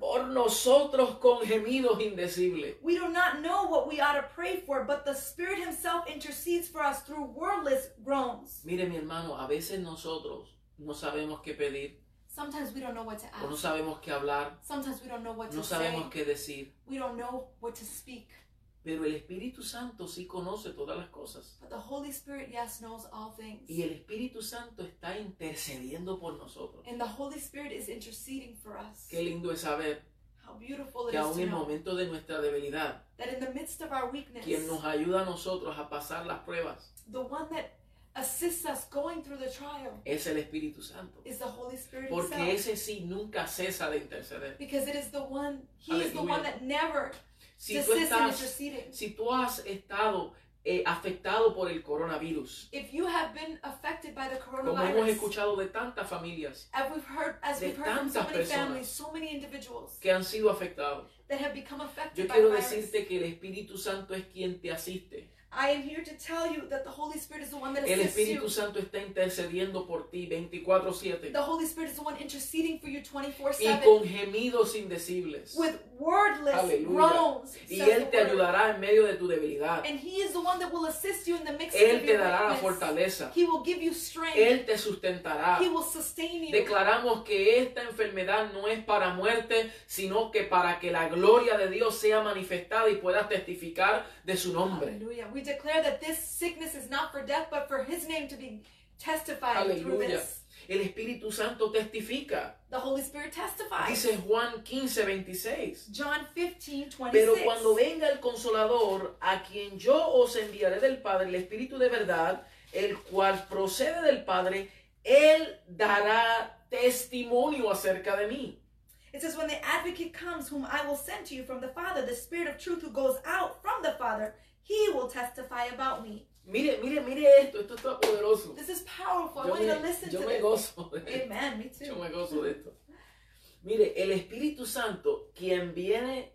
por nosotros con gemidos indecibles. We do not know what we ought to pray for, but the Spirit Himself intercedes for us through wordless groans. Mire mi hermano, a veces nosotros no sabemos qué pedir Sometimes we don't know what to o no sabemos qué hablar, Sometimes we don't know what to no say. sabemos qué decir. We don't know what to speak. Pero el Espíritu Santo sí conoce todas las cosas. But the Holy Spirit, yes, knows all things. Y el Espíritu Santo está intercediendo por nosotros. And the Holy Spirit is interceding for us. Qué lindo es saber How beautiful que aún en know momento de nuestra debilidad, that in the midst of our weakness, quien nos ayuda a nosotros a pasar las pruebas the one that assists us going through the trial es el Espíritu Santo. is the Holy Spirit Porque Himself. ese sí nunca cesa de interceder. Because it is the one, He is the one that never Si tú, estás, si has estado eh, afectado por el coronavirus, If you have been affected by the como hemos coronavirus, escuchado de tantas familias as we've heard, as de we've heard from so tantas many personas families, so many individuals que han sido afectados, that have become affected yo by quiero virus, decirte que el Espíritu Santo es quien te asiste. I am here to tell you that the Holy Spirit is the one that El. Espíritu Santo está intercediendo por ti 24/7 The Holy Spirit is the one interceding for you 24 y 7 con gemidos indecibles. with wordless Aleluya. groans. Y Él te ayudará en medio de tu debilidad. And He is the one that will assist you in the midst Él of te dará la fortaleza. He will give you strength. Él te sustentará. He will sustain you. Declaramos que esta enfermedad no es para muerte, sino que para que la gloria de Dios sea manifestada y puedas testificar de su nombre. Hallelujah. Declare that this sickness is not for death, but for His name to be testified through this. El Espíritu Santo testifica. The Holy Spirit testifies. Dice Juan 15, 26. John 15, 26. Pero cuando venga el consolador, a quien yo os enviaré del Padre, el Espíritu de verdad, el cual procede del Padre, Él dará testimonio acerca de mí. It says, When the advocate comes, whom I will send to you from the Father, the Spirit of truth who goes out from the Father, he will testify about me. Mire, mire, mire esto, esto está poderoso. This is powerful. I Yo want you to me, listen yo to me this. gozo de esto. Amen. Me Yo too. me gozo de esto. Mire, el Espíritu Santo, quien viene,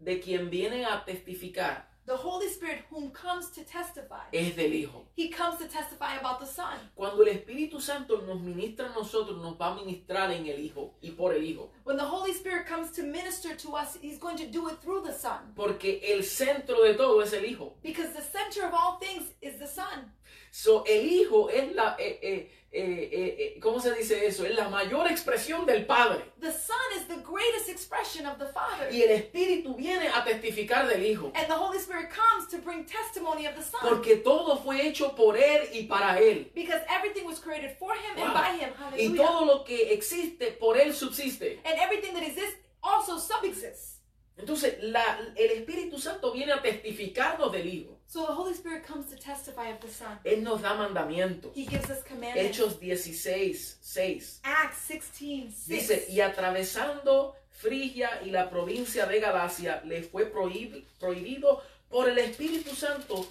de quien viene a testificar, The Holy Spirit, whom comes to testify, es del Hijo. he comes to testify about the Son. Cuando el Espíritu Santo nos ministra a nosotros, nos va a ministrar en el Hijo y por el Hijo. When the Holy Spirit comes to minister to us, he's going to do it through the Son. Porque el centro de todo es el Hijo. Because the center of all things is the Son. So, el Hijo es la, eh, eh, eh, eh, eh, ¿cómo se dice eso? Es la mayor expresión del Padre. The Son is the greatest expression of the Father. Y el Espíritu viene a testificar del Hijo. And the Holy Spirit comes to bring testimony of the Son. Porque todo fue hecho por Él y para Él. Because everything was created for him Wow. and by him. Y Hallelujah. todo lo que existe, por Él subsiste. And everything that exists also subsists. Entonces, la- el Espíritu Santo viene a testificarnos del Hijo. So the Holy Spirit comes to testify of the Son. Él nos da mandamientos. He gives us commandments. Hechos 16, 6. Acts 16, 6. Dice, y atravesando Frigia y la provincia de Galacia, le fue prohib- prohibido por el Espíritu Santo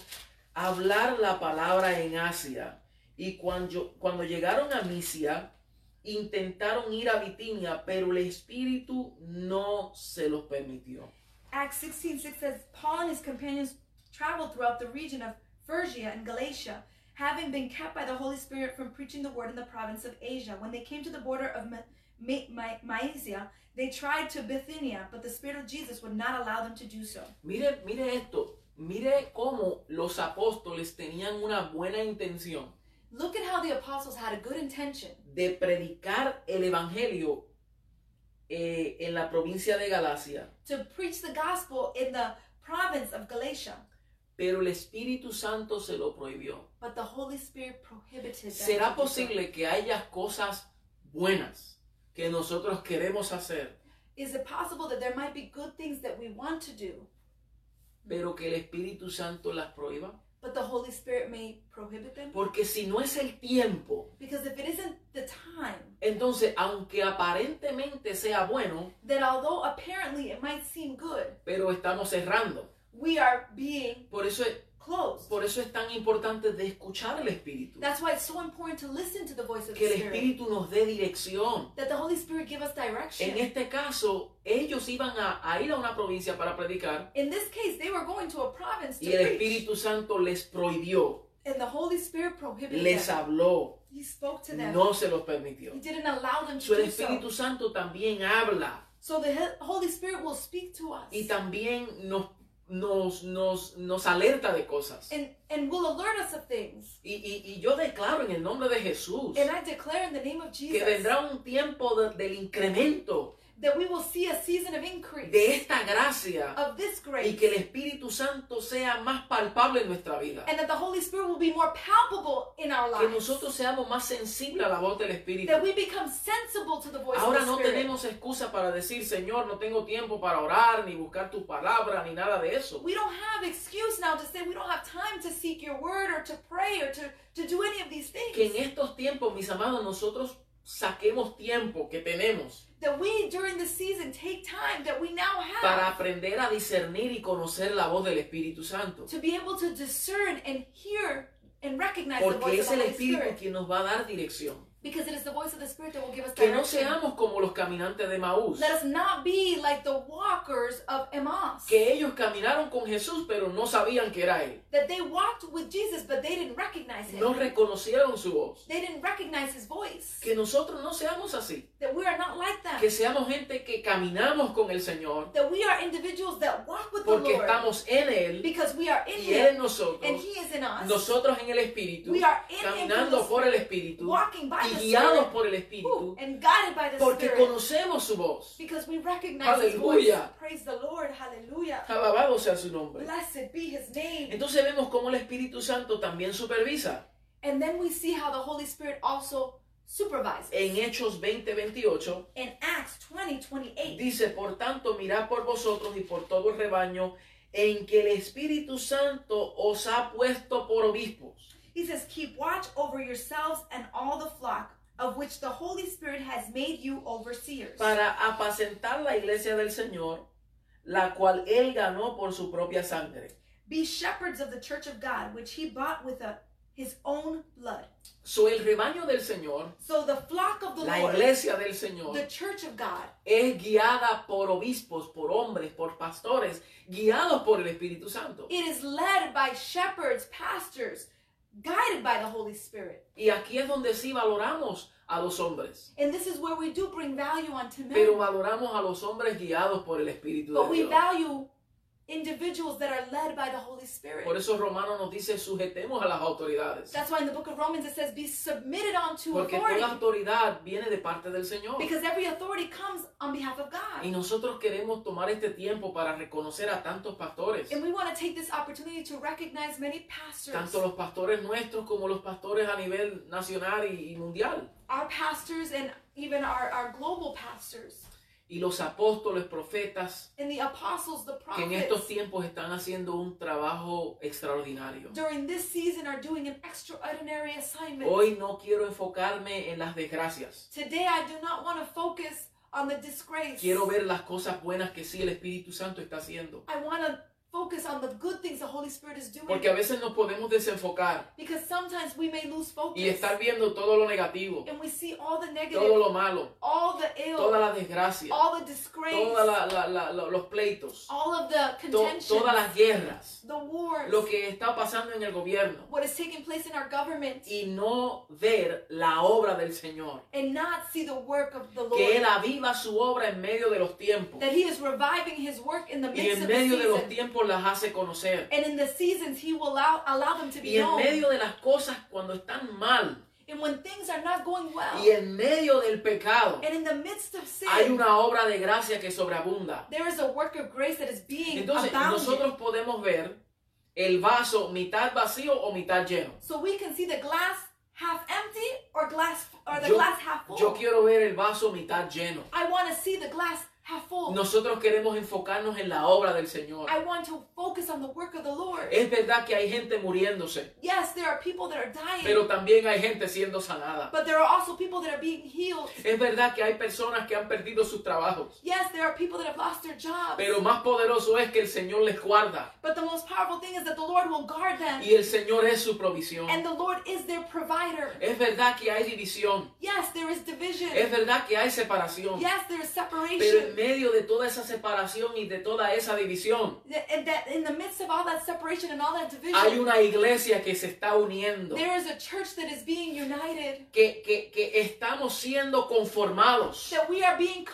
hablar la palabra en Asia. Y cuando, cuando llegaron a Misia, intentaron ir a Bitinia, pero el Espíritu no se los permitió. Acts 16, 6 says, Paul and his companions traveled throughout the region of Phrygia and Galatia, having been kept by the Holy Spirit from preaching the word in the province of Asia. When they came to the border of Ma- Ma- Ma- Mysia, they tried to Bithynia, but the Spirit of Jesus would not allow them to do so. Mire, mire esto, mire cómo los apóstoles tenían una buena intención Look at how the apostles had a good intention de predicar el Evangelio eh, en la provincia de Galacia, to preach the gospel in the province of Galatia, pero el Espíritu Santo se lo prohibió. but the Holy Spirit prohibited. ¿Será posible que haya cosas buenas que nosotros queremos hacer, Is it possible that there might be good things that we want to do, pero que el Espíritu Santo las prohíba? But the Holy Spirit may prohibit them? Porque si no es el tiempo, Because if it isn't the time, entonces aunque aparentemente sea bueno, that although apparently it might seem good, pero estamos cerrando. we are being Por eso es, closed. por eso es tan importante de escuchar el Espíritu. That's why it's so important to listen to the voice of Que the el Spirit. Espíritu nos dé dirección. That the Holy Spirit give us direction. En este caso, ellos iban a, a ir a una provincia para predicar In this case, they were going to a province to y el preach, Espíritu Santo les prohibió, and the Holy Spirit prohibited les them. habló, He spoke to them. no se los permitió. He didn't allow them So, to el do so. Espíritu Santo también habla So the He- Holy Spirit will speak to us y también nos, nos, nos, nos alerta de cosas. and, and will alert us of things. Y, y- y yo declaro en el nombre de Jesús And I declare in the name of que Jesus vendrá un tiempo de- del incremento that we will see a season of increase de esta gracia of this y grace. que el Espíritu Santo sea más palpable en nuestra vida. and that the Holy Spirit will be more palpable in our Que lives. nosotros seamos más sensibles a la voz del Espíritu. that we become sensible to the voice Ahora of the no Spirit. tenemos excusa para decir, Señor, no tengo tiempo para orar, ni buscar tu palabra, ni nada de eso. We don't have excuse now to say we don't have time to seek your word or to pray or to, to do any of these things. Que en estos tiempos, mis amados, nosotros saquemos tiempo que tenemos that we during this season take time that we now have para aprender a discernir y conocer la voz del Espíritu Santo. to be able to discern and hear and recognize the Porque voice es the el Espíritu Spirit. quien nos va a dar dirección. Because it is the voice of the Spirit that will give us Que no direction. seamos como los caminantes de Maús, Let us not be like the walkers of Emmaus. que ellos caminaron con Jesús pero no sabían que era Él. That they walked with Jesus, but they didn't recognize him. No reconocieron su voz. They didn't recognize his voice. Que nosotros no seamos así. That we are not like. Que seamos gente que caminamos con el Señor That we are individuals that walk with the porque Lord. estamos en Él Because we are in y Él en nosotros. and he is in us. Nosotros en el Espíritu, We are in caminando the por el Espíritu walking by y the guiados Spirit, por el Ooh, Espíritu and guided by the porque Spirit. conocemos su voz. Because we recognize his voice. Praise the Lord. Hallelujah. Alabado sea su nombre. Blessed be his name. Entonces vemos cómo el Espíritu Santo también supervisa. And then we see how the Holy Spirit also supervises. En Hechos 20:28 In Acts 20, 28, dice, por tanto, mirad por vosotros y por todo el rebaño en que el Espíritu Santo os ha puesto por obispos. he says, Keep watch over yourselves and all the flock of which the Holy Spirit has made you overseers. para apacentar la iglesia del Señor, la cual él ganó por su propia sangre. Be shepherds of the church of God, which he bought with a, his own blood. So el rebaño del Señor, So the flock of the la Lord, iglesia del Señor, the church of God, es guiada por obispos, por hombres, por pastores, guiados por el Espíritu Santo. it is led by shepherds, pastors, guided by the Holy Spirit. Y aquí es donde sí valoramos a los hombres, And this is where we do bring value onto men. pero valoramos a los hombres guiados por el Espíritu But de we Dios. value individuals that are led by the Holy Spirit. Por eso Romano nos dice sujetemos a las autoridades, That's why in the book of Romans it says, be submitted unto porque authority. toda autoridad viene de parte del Señor. Because every authority comes on behalf of Y God. nosotros queremos tomar este tiempo para reconocer a tantos pastores, And we want to take this opportunity to recognize many pastors, tanto los pastores nuestros como los pastores a nivel nacional y, y mundial, our pastors, and even our, our global pastors, y los apóstoles, profetas, and the apostles, the que en estos prophets. tiempos están haciendo un trabajo extraordinario. During this season are doing an extraordinary assignment. Hoy no quiero enfocarme en las desgracias, Today I do not want to focus on the disgrace. quiero ver las cosas buenas que sí el Espíritu Santo está haciendo, I want to focus on the good things the Holy Spirit is doing. porque a veces nos podemos desenfocar Because sometimes we may lose focus. y estar viendo todo lo negativo, and we see all the negative, todo lo malo, all the ill, toda la desgracia, all the disgrace, todos la, la- la- los pleitos, all of the to- contention, todas las guerras, the wars, lo que está pasando en el gobierno what is taking place in our government, y no ver la obra del Señor. and not see the work of the Lord. Que Él aviva su obra en medio de los tiempos that He is reviving His work in the y midst en of the medio de los season. Las hace conocer. And in the seasons, He will allow, allow them to be Y en known. medio de las cosas cuando están mal and when things are not going well, y en medio del pecado and in the midst of sin, hay una obra de gracia que sobreabunda. there is a work of grace that is being Entonces abounded. nosotros podemos ver el vaso mitad vacío o mitad lleno. So we can see the glass half empty or glass or the Yo- glass half full. Yo quiero ver el vaso mitad lleno. I want to see the glass. Nosotros queremos enfocarnos en la obra del Señor. I want to focus on the work of the Lord. Es verdad que hay gente muriéndose, yes, there are people that are dying, pero también hay gente siendo sanada. but there are also people that are being healed. Es verdad que hay personas que han perdido sus trabajos, Yes, there are people that have lost their jobs. pero más poderoso es que el Señor les guarda but the most powerful thing is that the Lord will guard them. y el Señor es su provisión. And the Lord is their provider. Es verdad que hay división, Yes, there is division. es verdad que hay separación, yes, there is pero separation. Medio de toda esa separación y de toda esa división, hay una iglesia que se está uniendo, there is a church that is being united. que, que, que estamos siendo conformados That we are being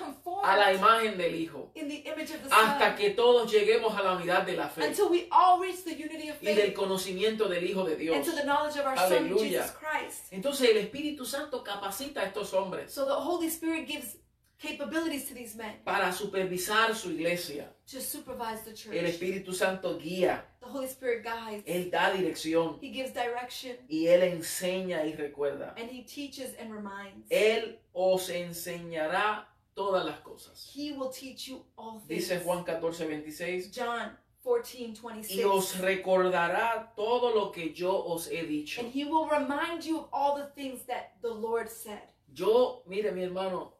a la imagen del Hijo, in the image of the hasta Son. que todos lleguemos a la unidad de la fe until we all reach the unity of y del faith conocimiento del Hijo de Dios. and to the knowledge of our Son, Aleluya. Jesus Christ. Entonces el Espíritu Santo capacita a estos hombres So the Holy Spirit gives capabilities to these men para supervisar su iglesia. to supervise the church. El Espíritu Santo guía, The Holy Spirit guides. Él da dirección He gives direction y Él enseña y recuerda. and He teaches and reminds. Él os enseñará todas las cosas. He will teach you all things. Dice Juan 14, 26. John 14, 26. Y os recordará todo lo que yo os he dicho. And He will remind you of all the things that the Lord said. Yo, mire mi hermano,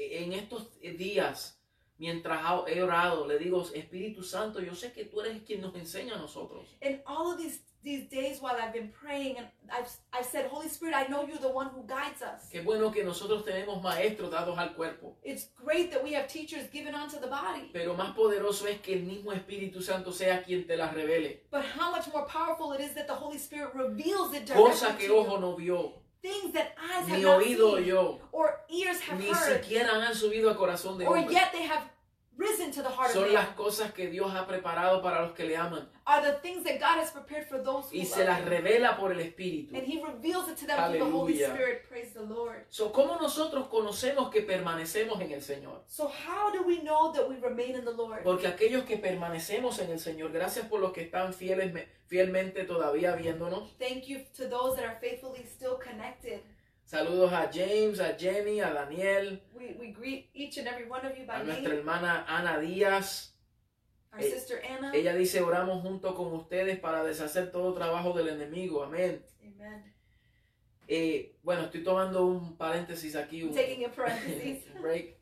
en estos días, mientras he orado, le digo, Espíritu Santo, yo sé que tú eres quien nos enseña a nosotros. In all of these these days while I've been praying and I've I've said, Holy Spirit, I know you're the one who guides us. Qué bueno que nosotros tenemos maestros dados al cuerpo. It's great that we have teachers given onto the body. Pero más poderoso es que el mismo Espíritu Santo sea quien te las revele. But how much more powerful it is that the Holy Spirit reveals it Cosa directly que to ojo no vio, Things that eyes have ni not oído seen oyó, or ears have ni heard siquiera han subido a corazón de or hombre. yet they have risen to the heart of Son man las cosas que Dios ha preparado para los que le aman are the things that God has prepared for those who y love se las him. revela por el Espíritu. And he reveals it to them through the Holy Aleluya. Spirit. Praise the Lord. So, ¿Cómo nosotros conocemos que permanecemos en el Señor? So how do we know that we remain in the Lord? Porque aquellos que permanecemos en el Señor, gracias por los que están fieles, fielmente todavía viéndonos. Thank you to those that are faithfully still connected. Saludos a James, a Jenny, a Daniel, We, we greet each and every one of you a by nuestra name. hermana Ana Díaz. Our eh, sister Anna. Ella dice, oramos junto con ustedes para deshacer todo trabajo del enemigo. Amén. Amen. Eh, bueno, estoy tomando un paréntesis aquí, un, Taking in parentheses. un break.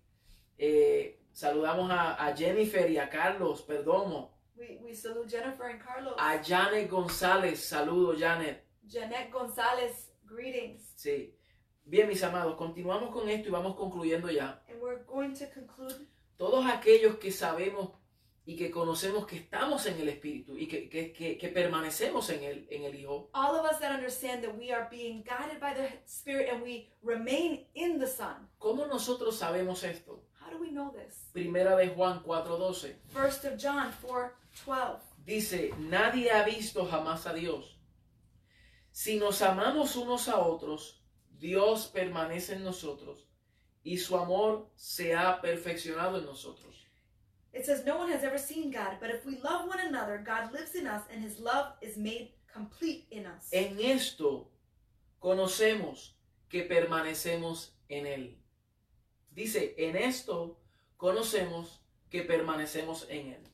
Eh, saludamos a, a Jennifer y a Carlos, Perdomo. we, we salute Jennifer and Carlos. A Janet González, saludo Janet. Janet Gonzalez, greetings. Sí. Bien, mis amados, continuamos con esto y vamos concluyendo ya. And we're going to conclude. Todos aquellos que sabemos y que conocemos que estamos en el Espíritu y que, que, que, que permanecemos en el, en el Hijo, All of us that understand that we are being guided by the Spirit and we remain in the Son. ¿cómo nosotros sabemos esto? How do we know this? Primera de Juan 4:12 First of John 4 12. dice, nadie ha visto jamás a Dios. Si nos amamos unos a otros, Dios permanece en nosotros y su amor se ha perfeccionado en nosotros. It says, No one has ever seen God, but if we love one another, God lives in us and his love is made complete in us. En esto conocemos que permanecemos en Él. Dice, en esto conocemos que permanecemos en Él.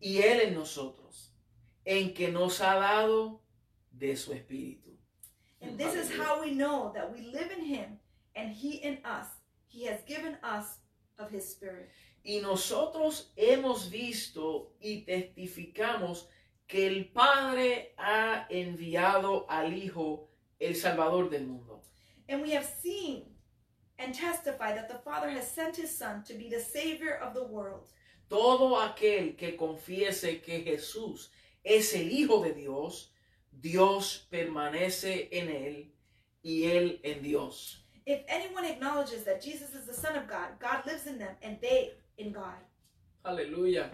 Y Él en nosotros, en que nos ha dado de su Espíritu. And this is how we know that we live in him and he in us. He has given us of his Spirit. Y nosotros hemos visto y testificamos que el Padre ha enviado al Hijo, el Salvador del mundo. And we have seen and testify that the Father has sent his Son to be the Savior of the world. Todo aquel que confiese que Jesús es el Hijo de Dios, Dios permanece en él y él en Dios. If anyone acknowledges that Jesus is the Son of God, God lives in them and they in God. Aleluya.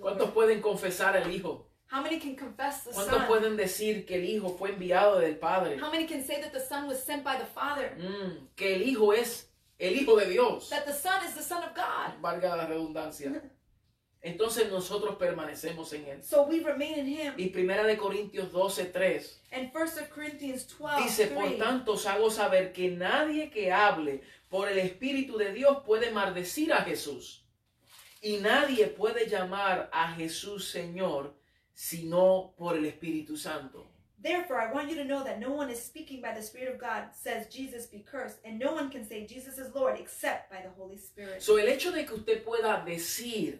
¿Cuántos pueden confesar al Hijo? How many can confess the ¿Cuántos Son? pueden decir que el Hijo fue enviado del Padre? How many can say that the Son was sent by the Father? Mm, que el Hijo es el Hijo de Dios. That the Son is the Son of God? Valga la redundancia. Entonces nosotros permanecemos en él. So we remain in him. Y Primera de Corintios 12, 3 And 1 Corinthians 12, Dice, por 3, tanto os hago saber que nadie que hable por el Espíritu de Dios puede maldecir a Jesús. Y nadie puede llamar a Jesús Señor sino por el Espíritu Santo. Therefore, I want you to know that no one is speaking by the Spirit of God says Jesus be cursed, and no one can say Jesus is Lord except by the Holy Spirit. So, el hecho de que usted pueda decir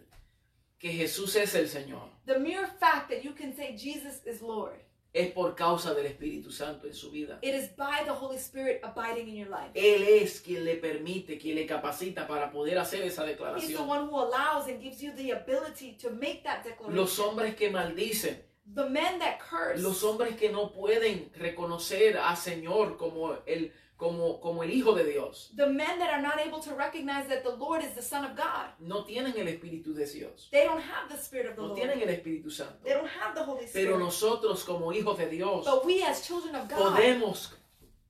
que Jesús es el Señor The mere fact that you can say Jesus is Lord, es por causa del Espíritu Santo en su vida. it is by the Holy Spirit abiding in your life. Él es quien le permite, quien le capacita para poder hacer esa He's the declaración. one who allows and gives you the ability to make that declaration. Los hombres que maldicen, the men that curse, los hombres que no pueden reconocer a Señor como el, como, como el Hijo de Dios, the men that are not able to recognize that the Lord is the Son of God, no tienen el Espíritu de Dios, they don't have the Spirit of the no Lord. tienen el Espíritu Santo. They don't have the Holy Spirit. Pero nosotros como hijos de Dios but we as children of God, podemos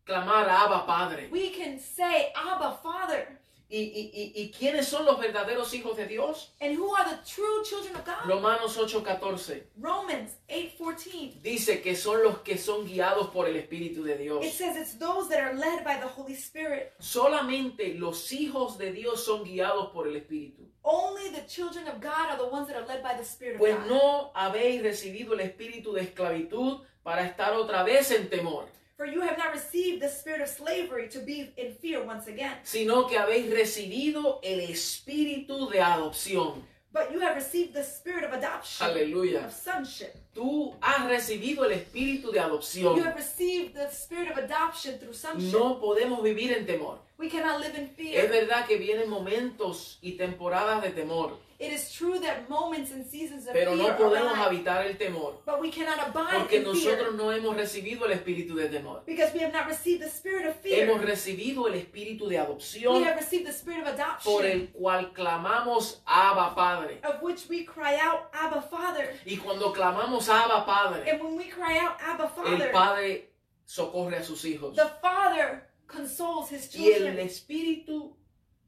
clamar a Abba Padre. we can say, Abba, Father. ¿Y, y, y, y quiénes son los verdaderos hijos de Dios? And who are the true children of God? Romanos 8:14 Romans 8:14. dice que son los que son guiados por el Espíritu de Dios. It says it's those that are led by the Holy Spirit. Solamente los hijos de Dios son guiados por el Espíritu. Only the children of God are the ones that are led by the Spirit of Pues God. no habéis recibido el espíritu de esclavitud para estar otra vez en temor, For you have not received the spirit of slavery to be in fear once again, sino que habéis recibido el espíritu de adopción, but you have received the spirit of adoption, Aleluya. of sonship. Tú has recibido el espíritu de You adopción. have received the spirit of adoption through sonship. No podemos vivir en temor. We cannot live in Es fear. verdad que vienen momentos y temporadas de temor, It is true that moments and seasons of pero fear no podemos habitar el temor but we cannot abide porque in fear nosotros no hemos recibido el espíritu de temor. because we have not received the spirit of fear. Hemos recibido el espíritu de We adopción have received the spirit of por adoption, el cual clamamos Abba Padre. of which we cry out, Abba, Father. Y cuando clamamos Abba Padre, And when we cry out, Abba, el Father, Padre socorre a sus hijos. the Father consoles his Y el children. Espíritu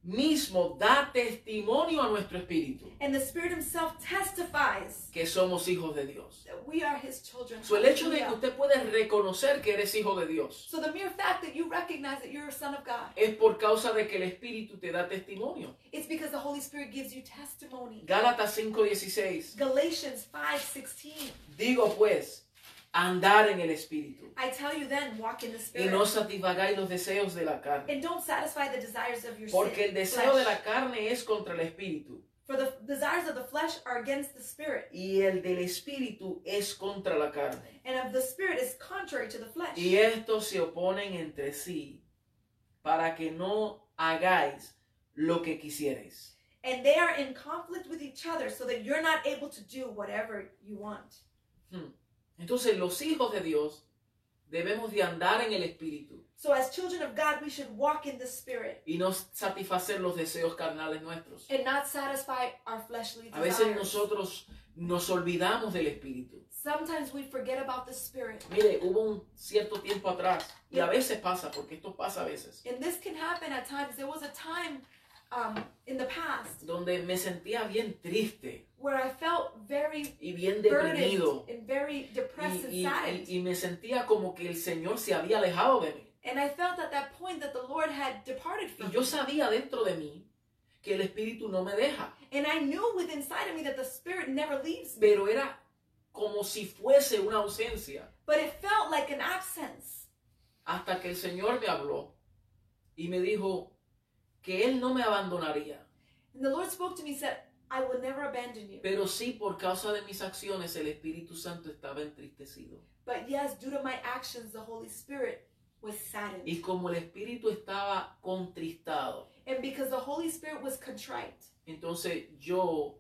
mismo da testimonio a nuestro espíritu And the Spirit Himself testifies que somos hijos de Dios. that we are His children. So, el hecho de que usted puede reconocer que eres hijo de Dios So the mere fact that you recognize that you're a son of God, es por causa de que el Espíritu te da testimonio. it's because the Holy Spirit gives you testimony. Gálatas 5:16. Galatians 5:16. Digo pues, andar en el Espíritu I tell you then, walk in the y Spirit. no satisfagáis los deseos de la carne. and don't satisfy the desires of your Porque el deseo de flesh. la carne es contra el Espíritu For the desires of the flesh are against the Spirit, y el del Espíritu es contra la carne. and of the Spirit is contrary to the flesh. Y estos se oponen entre sí para que no hagáis lo que quisierais. And they are in conflict with each other so that you're not able to do whatever you want. Entonces los hijos de Dios debemos de andar en el Espíritu So as children of God, we should walk in the Spirit y no satisfacer los deseos carnales nuestros. and not satisfy our fleshly A veces desires. nosotros nos olvidamos del Espíritu. Sometimes we forget about the Spirit. Mire, hubo un cierto tiempo atrás y a veces pasa, porque esto pasa a veces, And this can happen at times. There was a time um, in the past donde me sentía bien triste where I felt very y bien deprimido and very depressed y, y- y- y me sentía como que el Señor se había alejado de mí. And I felt at that point that the Lord had departed Y from yo me. sabía dentro de mí que el Espíritu no me deja, And I knew within inside of me that the Spirit never leaves me. pero era como si fuese una ausencia, But it felt like an absence. hasta que el Señor me habló y me dijo que Él no me abandonaría, And the Lord spoke to me and said, I will never abandon you. pero sí por causa de mis acciones el Espíritu Santo estaba entristecido. But yes, due to my actions, the Holy Spirit was saddened. Y como el Espíritu estaba contristado, And because the Holy Spirit was contrite, entonces yo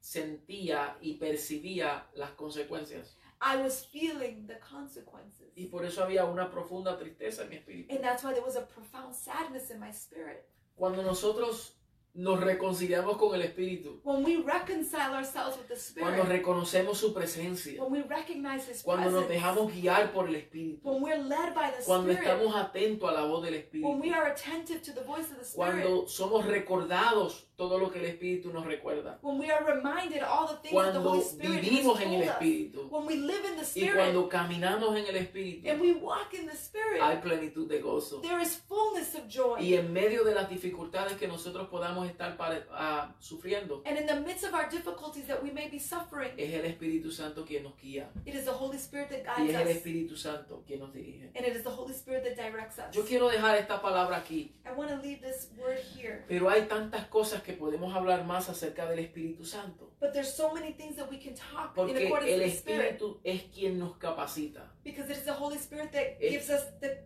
sentía y percibía las consecuencias. I was feeling the consequences. Y por eso había una profunda tristeza en mi espíritu. And that's why there was a profound sadness in my spirit. Cuando nosotros nos reconciliamos con el Espíritu, When we reconcile ourselves with the cuando Spirit, reconocemos su presencia, when we recognize His cuando nos dejamos guiar por el Espíritu, when we're led by the cuando Spirit, estamos atentos a la voz del when we Espíritu, are attentive to the voice of the Spirit, cuando somos recordados todo lo que el Espíritu nos recuerda, when we are reminded all the things that the cuando Holy Spirit vivimos en el Espíritu when we live in the y Spirit, cuando caminamos en el Espíritu, and we walk in the Spirit, hay plenitud de gozo. there is fullness of joy. Y en medio de las dificultades que nosotros podamos estar ah, sufriendo, And in the midst of our difficulties that we may be suffering, es el Espíritu Santo quien nos guía it is the Holy Spirit that y guides es el us. Espíritu Santo quien nos dirige. And it is the Holy Spirit that directs us. Yo quiero dejar esta palabra aquí, I want to leave this word here. pero hay tantas cosas que podemos hablar más acerca del Espíritu Santo, But there's so many things that we can talk in porque accordance el with the Spirit. Espíritu es quien nos capacita, Because it is the Holy Spirit that Es- gives us the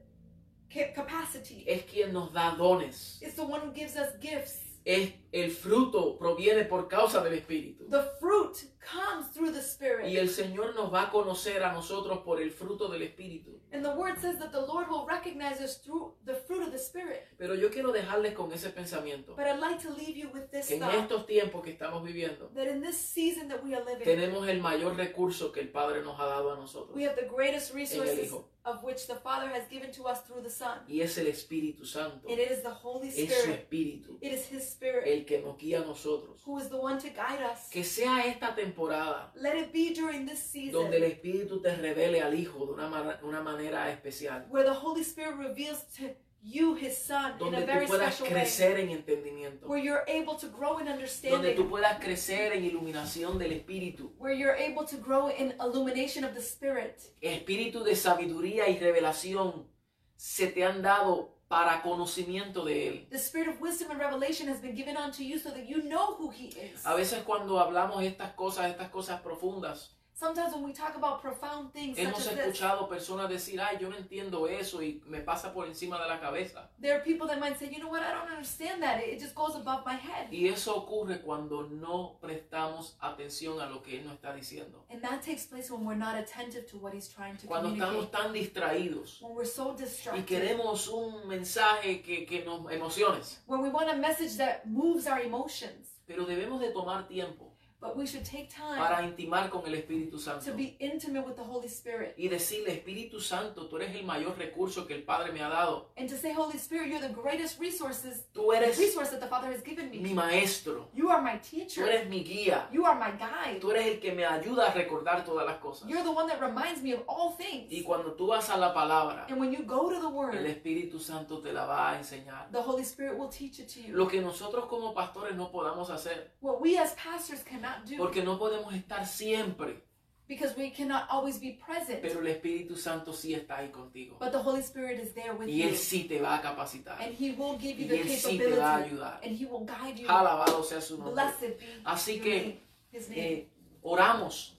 ca- capacity. es quien nos da dones, It's the one who gives us gifts. es el fruto proviene por causa del Espíritu. The fruit comes through the Spirit. Y el Señor nos va a conocer a nosotros por el fruto del Espíritu. And the word says that the Lord will recognize us through the fruit of the Spirit. Pero yo quiero dejarles con ese pensamiento, But I'd like to leave you with this que en estos tiempos que estamos viviendo, that in this season that we are living, tenemos el mayor recurso que el Padre nos ha dado a nosotros. we have the greatest resources of which the Father has given to us through the Son. Y es el Espíritu Santo. And it is the Holy Es su Spirit. Espíritu It is His Spirit el que nos guía a nosotros. who is the one to guide us. Que sea esta temporada Let it be during this season donde el Espíritu te revele al Hijo de una, ma- una manera especial. where the Holy Spirit reveals to you, His Son, in Donde a tú very puedas special way. crecer en entendimiento. Where you're able to grow in Donde understanding. tú puedas crecer en iluminación del Espíritu. Where you're able to grow in illumination of the Spirit. Espíritu de sabiduría y revelación se te han dado para conocimiento de Él. The spirit of wisdom and revelation has been given unto you so that you know who He is. A veces cuando hablamos estas cosas, estas cosas profundas, Sometimes when we talk about profound things such hemos this, escuchado personas decir, ay, yo no entiendo eso y me pasa por encima de la cabeza. there are people that might say, you know what, I don't understand that. It just goes above my head. Y eso ocurre cuando no prestamos atención a lo que Él nos está diciendo. And that takes place when we're not attentive to what He's trying to Cuando estamos tan distraídos When we're so y distracted. queremos un mensaje que, que nos emociones. When we want a message that moves our emotions. Pero debemos de tomar tiempo But we should take time para intimar con el Espíritu Santo. to be intimate with the Holy Spirit. y decirle, Espíritu Santo, tú eres el mayor recurso que el Padre me ha dado. And to say, Holy Spirit, you're the greatest resources, Tú eres resource that the Father has given mi me. maestro, You are my tú teacher. eres mi guía, You are my guide. tú eres el que me ayuda a recordar todas las cosas. You're the one that reminds me of all Y things. cuando tú vas a la palabra, And when you go to the el Word, Espíritu Santo te la va a enseñar. the Holy Spirit will teach it to you. Lo que nosotros como pastores no podamos hacer, What we as pastors cannot porque no podemos estar siempre, because we cannot always be present. pero el Espíritu Santo sí está ahí contigo. But the Holy Spirit is there with Y you. Él sí te va a capacitar. And He will give you Y the Él sí te va a ayudar. And He will guide you. Alabado sea su nombre. Blessed be Así que His name. eh, oramos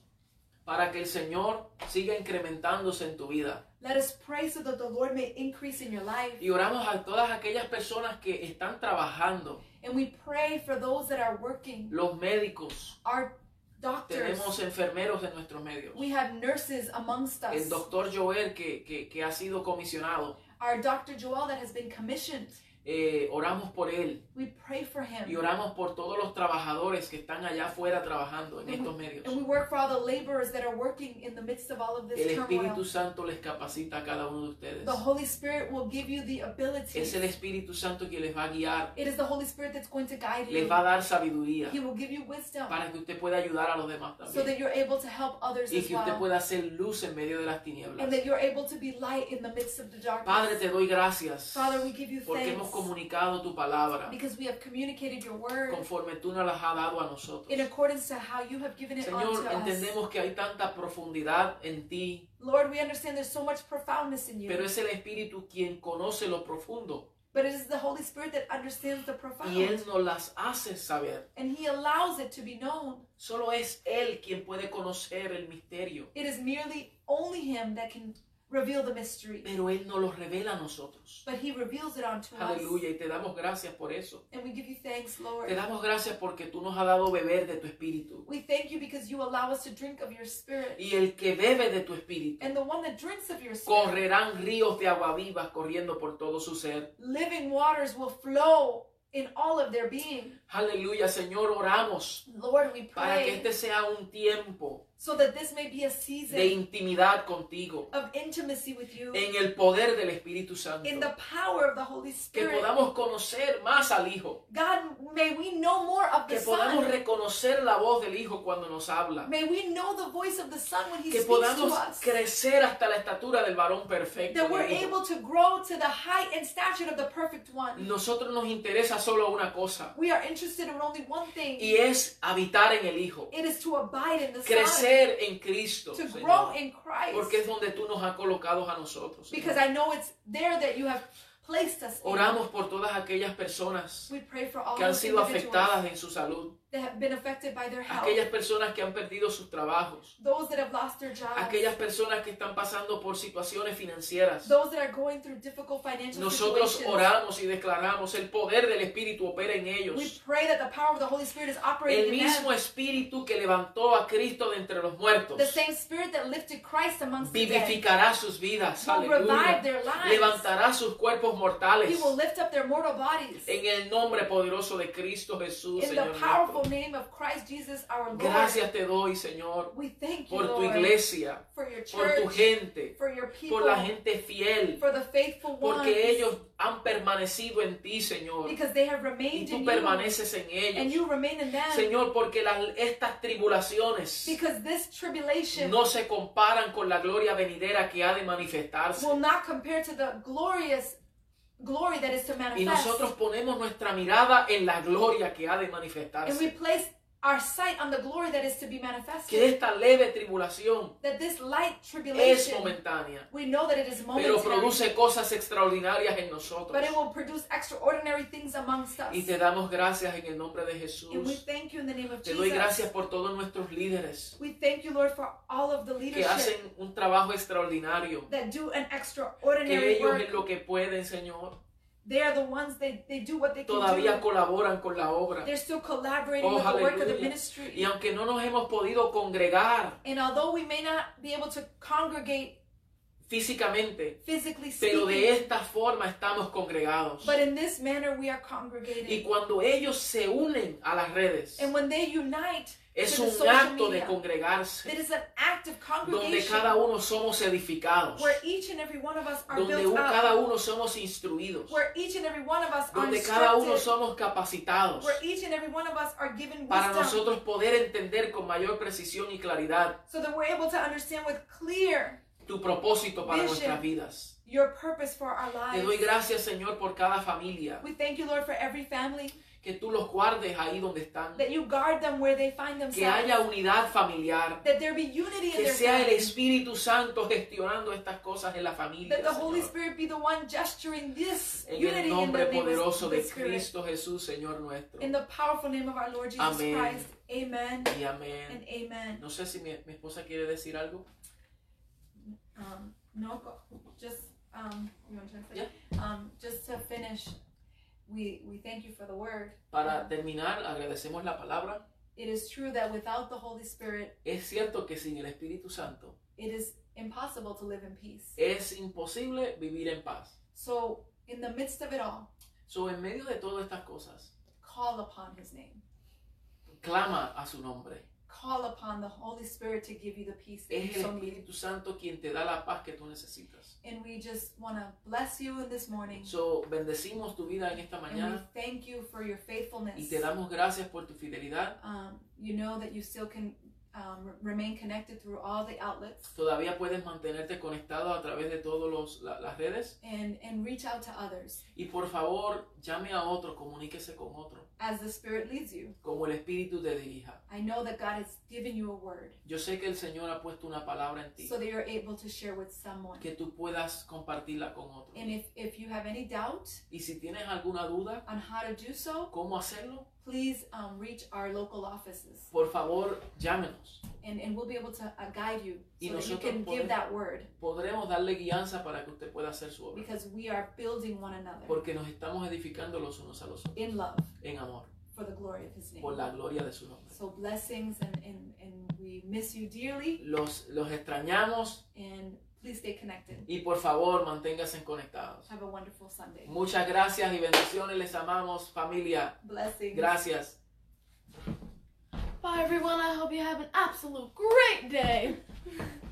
para que el Señor siga incrementándose en tu vida. Let us pray so that the Lord may increase in your life. Y oramos a todas aquellas personas que están trabajando, And we pray for those that are working, los médicos, our doctors. tenemos enfermeros en nuestros medios. We have nurses amongst us. El doctor Joel que, que- que ha sido comisionado, Our Dr. Joel that has been commissioned. Eh, oramos por él We pray for y him. oramos por todos los trabajadores que están allá afuera trabajando en estos medios. And we work for all the laborers that are working in the midst of all of this El. Espíritu Santo les capacita a cada uno de ustedes. The Holy Spirit will give you the ability. Es el Espíritu Santo quien les va a guiar, It is the Holy Spirit that's going to guide les you. va a dar sabiduría He will give you wisdom para que usted pueda ayudar a los demás so también. that you're able to help others y as que usted well. pueda hacer luz en medio de las tinieblas. And that you're able to be light in the midst of the Padre, darkness. te doy gracias Father, we give you porque hemos comunicado tu palabra because we have communicated your word conforme tú nos las has dado a nosotros. in accordance to how you have given it Señor, unto us. entendemos que hay tanta profundidad en ti, Lord, we understand there's so much profoundness in you, pero es el Espíritu quien conoce lo profundo but it is the Holy Spirit that understands the profound, y Él nos las hace saber. and He allows it to be known. Solo es Él quien puede conocer el misterio, It is merely only Him that can reveal the mystery, pero Él nos lo revela a nosotros. but He reveals it unto us. Aleluya, y te damos gracias por eso. And we give you thanks, Lord. Te damos gracias porque tú nos has dado beber de tu espíritu. We thank you because you allow us to drink of your Spirit. Y el que bebe de tu espíritu, And the one that drinks of your Spirit, correrán ríos de agua vivas corriendo por todo su ser. living waters will flow in all of their being. Aleluya, Señor, oramos Lord, we para que pray este sea un tiempo so that this may be a de intimidad contigo of intimacy with you en el poder del Espíritu Santo. in the power of the Holy Que podamos conocer más al Hijo. God, may we know more of the Que podamos Son. reconocer la voz del Hijo cuando nos habla. May we know the voice of the Son when He Que speaks to podamos us. crecer hasta la estatura del varón perfecto. That we're del Hijo. able to grow to the height and stature of the perfect one. Nosotros nos interesa solo una cosa We are interested in only one thing. y es habitar en el Hijo. It is to abide in the Son. Crecer en Cristo. To Señor. grow in Christ. Porque es donde tú nos has colocado a nosotros. Señor. Because I know it's there that you have placed us in. Oramos por todas aquellas personas We pray for all que han sido afectadas en su salud, that have been affected by their health. aquellas personas que han perdido sus trabajos, Those that have lost their jobs. aquellas personas que están pasando por situaciones financieras. Those that are going through difficult financial Nosotros situations. oramos y declaramos el poder del Espíritu opera en We ellos. pray that the power of the Holy Spirit is El operating mismo. Espíritu que levantó a Cristo de entre los muertos The same Spirit that lifted Christ amongst the dead vivificará sus vidas. will revive Aleluya. their lives. Levantará sus cuerpos He mortales will lift up their mortal bodies. en el nombre poderoso de Cristo Jesús, In the Señor. Powerful name of Christ Jesus our Lord. Gracias te doy, Señor, We thank you, por tu Lord, iglesia, for your por tu church, gente, for your people, por la gente fiel, for the faithful ones, porque ellos han permanecido en ti, Señor, because they have y remained tú in you, permaneces en and ellos. you remain in them. Señor, porque las- estas tribulaciones Because this tribulation no se comparan con la gloria venidera que ha de manifestarse. will not compare to the glorious glory that is to Y manifest. nosotros ponemos nuestra mirada en la gloria que ha de and we manifestarse. place our sight on the glory that is to be que manifested. esta leve tribulación That this light es tribulation, momentánea, we know that it is pero momentary, produce cosas extraordinarias en nosotros. but it will produce extraordinary things amongst us. Y te damos gracias en el nombre de And we Jesús. thank you in the name of Te doy gracias Jesus. por todos nuestros líderes We thank you, Lord, for all of the que leadership hacen un trabajo extraordinario. that do an Que extraordinary ellos work. en lo que pueden, Señor, They are the ones they, they do what they can todavía do. colaboran con la obra. They're still collaborating Oh, with the work of the ministry. Y aunque no nos hemos podido congregar And although we may not be able to congregate físicamente, physically pero de speaking, esta forma estamos congregados. but in this manner we are Y congregating. cuando ellos se unen a las redes, And when they unite es un acto de media, congregarse, it is an act of donde cada uno somos edificados, where each and every one of us are donde cada uno somos instruidos, where each and every one of us are donde cada uno somos capacitados where each and every one of us are given para nosotros poder entender con mayor precisión y claridad so that we're able to understand with clear tu propósito para Vision. nuestras vidas. your purpose for our Te doy lives. gracias, Señor, por cada familia, We thank you, Lord, for every family, que tú los guardes ahí donde están, that you guard them where they find que themselves, haya unidad familiar, that there be unity in que their sea el Espíritu Santo gestionando estas cosas en la familia. that the Holy Señor. Spirit be the one gesturing this En el unity in nombre the poderoso de. Cristo Jesús, Señor nuestro. In the powerful name of our Lord Jesus Amén. Christ. Amen Y and amén. amen. No sé si mi, mi esposa quiere decir algo. Um, no, just um, you want to translate? Um, just to finish, we we thank you for the word. Para terminar, agradecemos la palabra. It is true that without the Holy Spirit, Es cierto que sin el Espíritu Santo it is impossible to live in peace. es imposible vivir en paz. So, in the midst of it all, So, en medio de todas estas cosas, call upon His name. clama a su nombre. Call upon the Holy Spirit to give you the peace that you Es el so need. Espíritu Santo quien te da la paz que tú necesitas. And we just want to bless you in this morning. So, bendecimos tu vida en esta And we mañana thank you for your faithfulness. y te damos gracias por tu fidelidad. Um, you know that you still can um, re- remain connected through all the outlets Todavía puedes mantenerte conectado a través de todas las redes. and, and reach out to others Y por favor, llame a otro, comuníquese con otro, as the Spirit leads you. como el Espíritu te dirija. I know that God has given you a word Yo sé que el Señor ha puesto una palabra en ti, so that you're able to share with someone. que tú puedas compartirla con otro. And if, if you have any doubt Y si tienes alguna duda, on how to do so, cómo hacerlo, please um, reach our local offices. Por favor, llámenos. and, and we'll be able to uh, guide you so that you can give that word. Podremos darle guianza para que usted pueda hacer su obra, because we are building one another. Porque nos estamos edificando los unos a los otros. In love. En amor, for the glory of His name. por la gloria de su nombre. So blessings and, and, and we miss you dearly. Los, los extrañamos. And please stay connected. y por favor manténganse conectados. Have a wonderful Sunday. Muchas gracias y bendiciones, les amamos familia. Blessings. Gracias. Bye, everyone. I hope you have an absolute great day.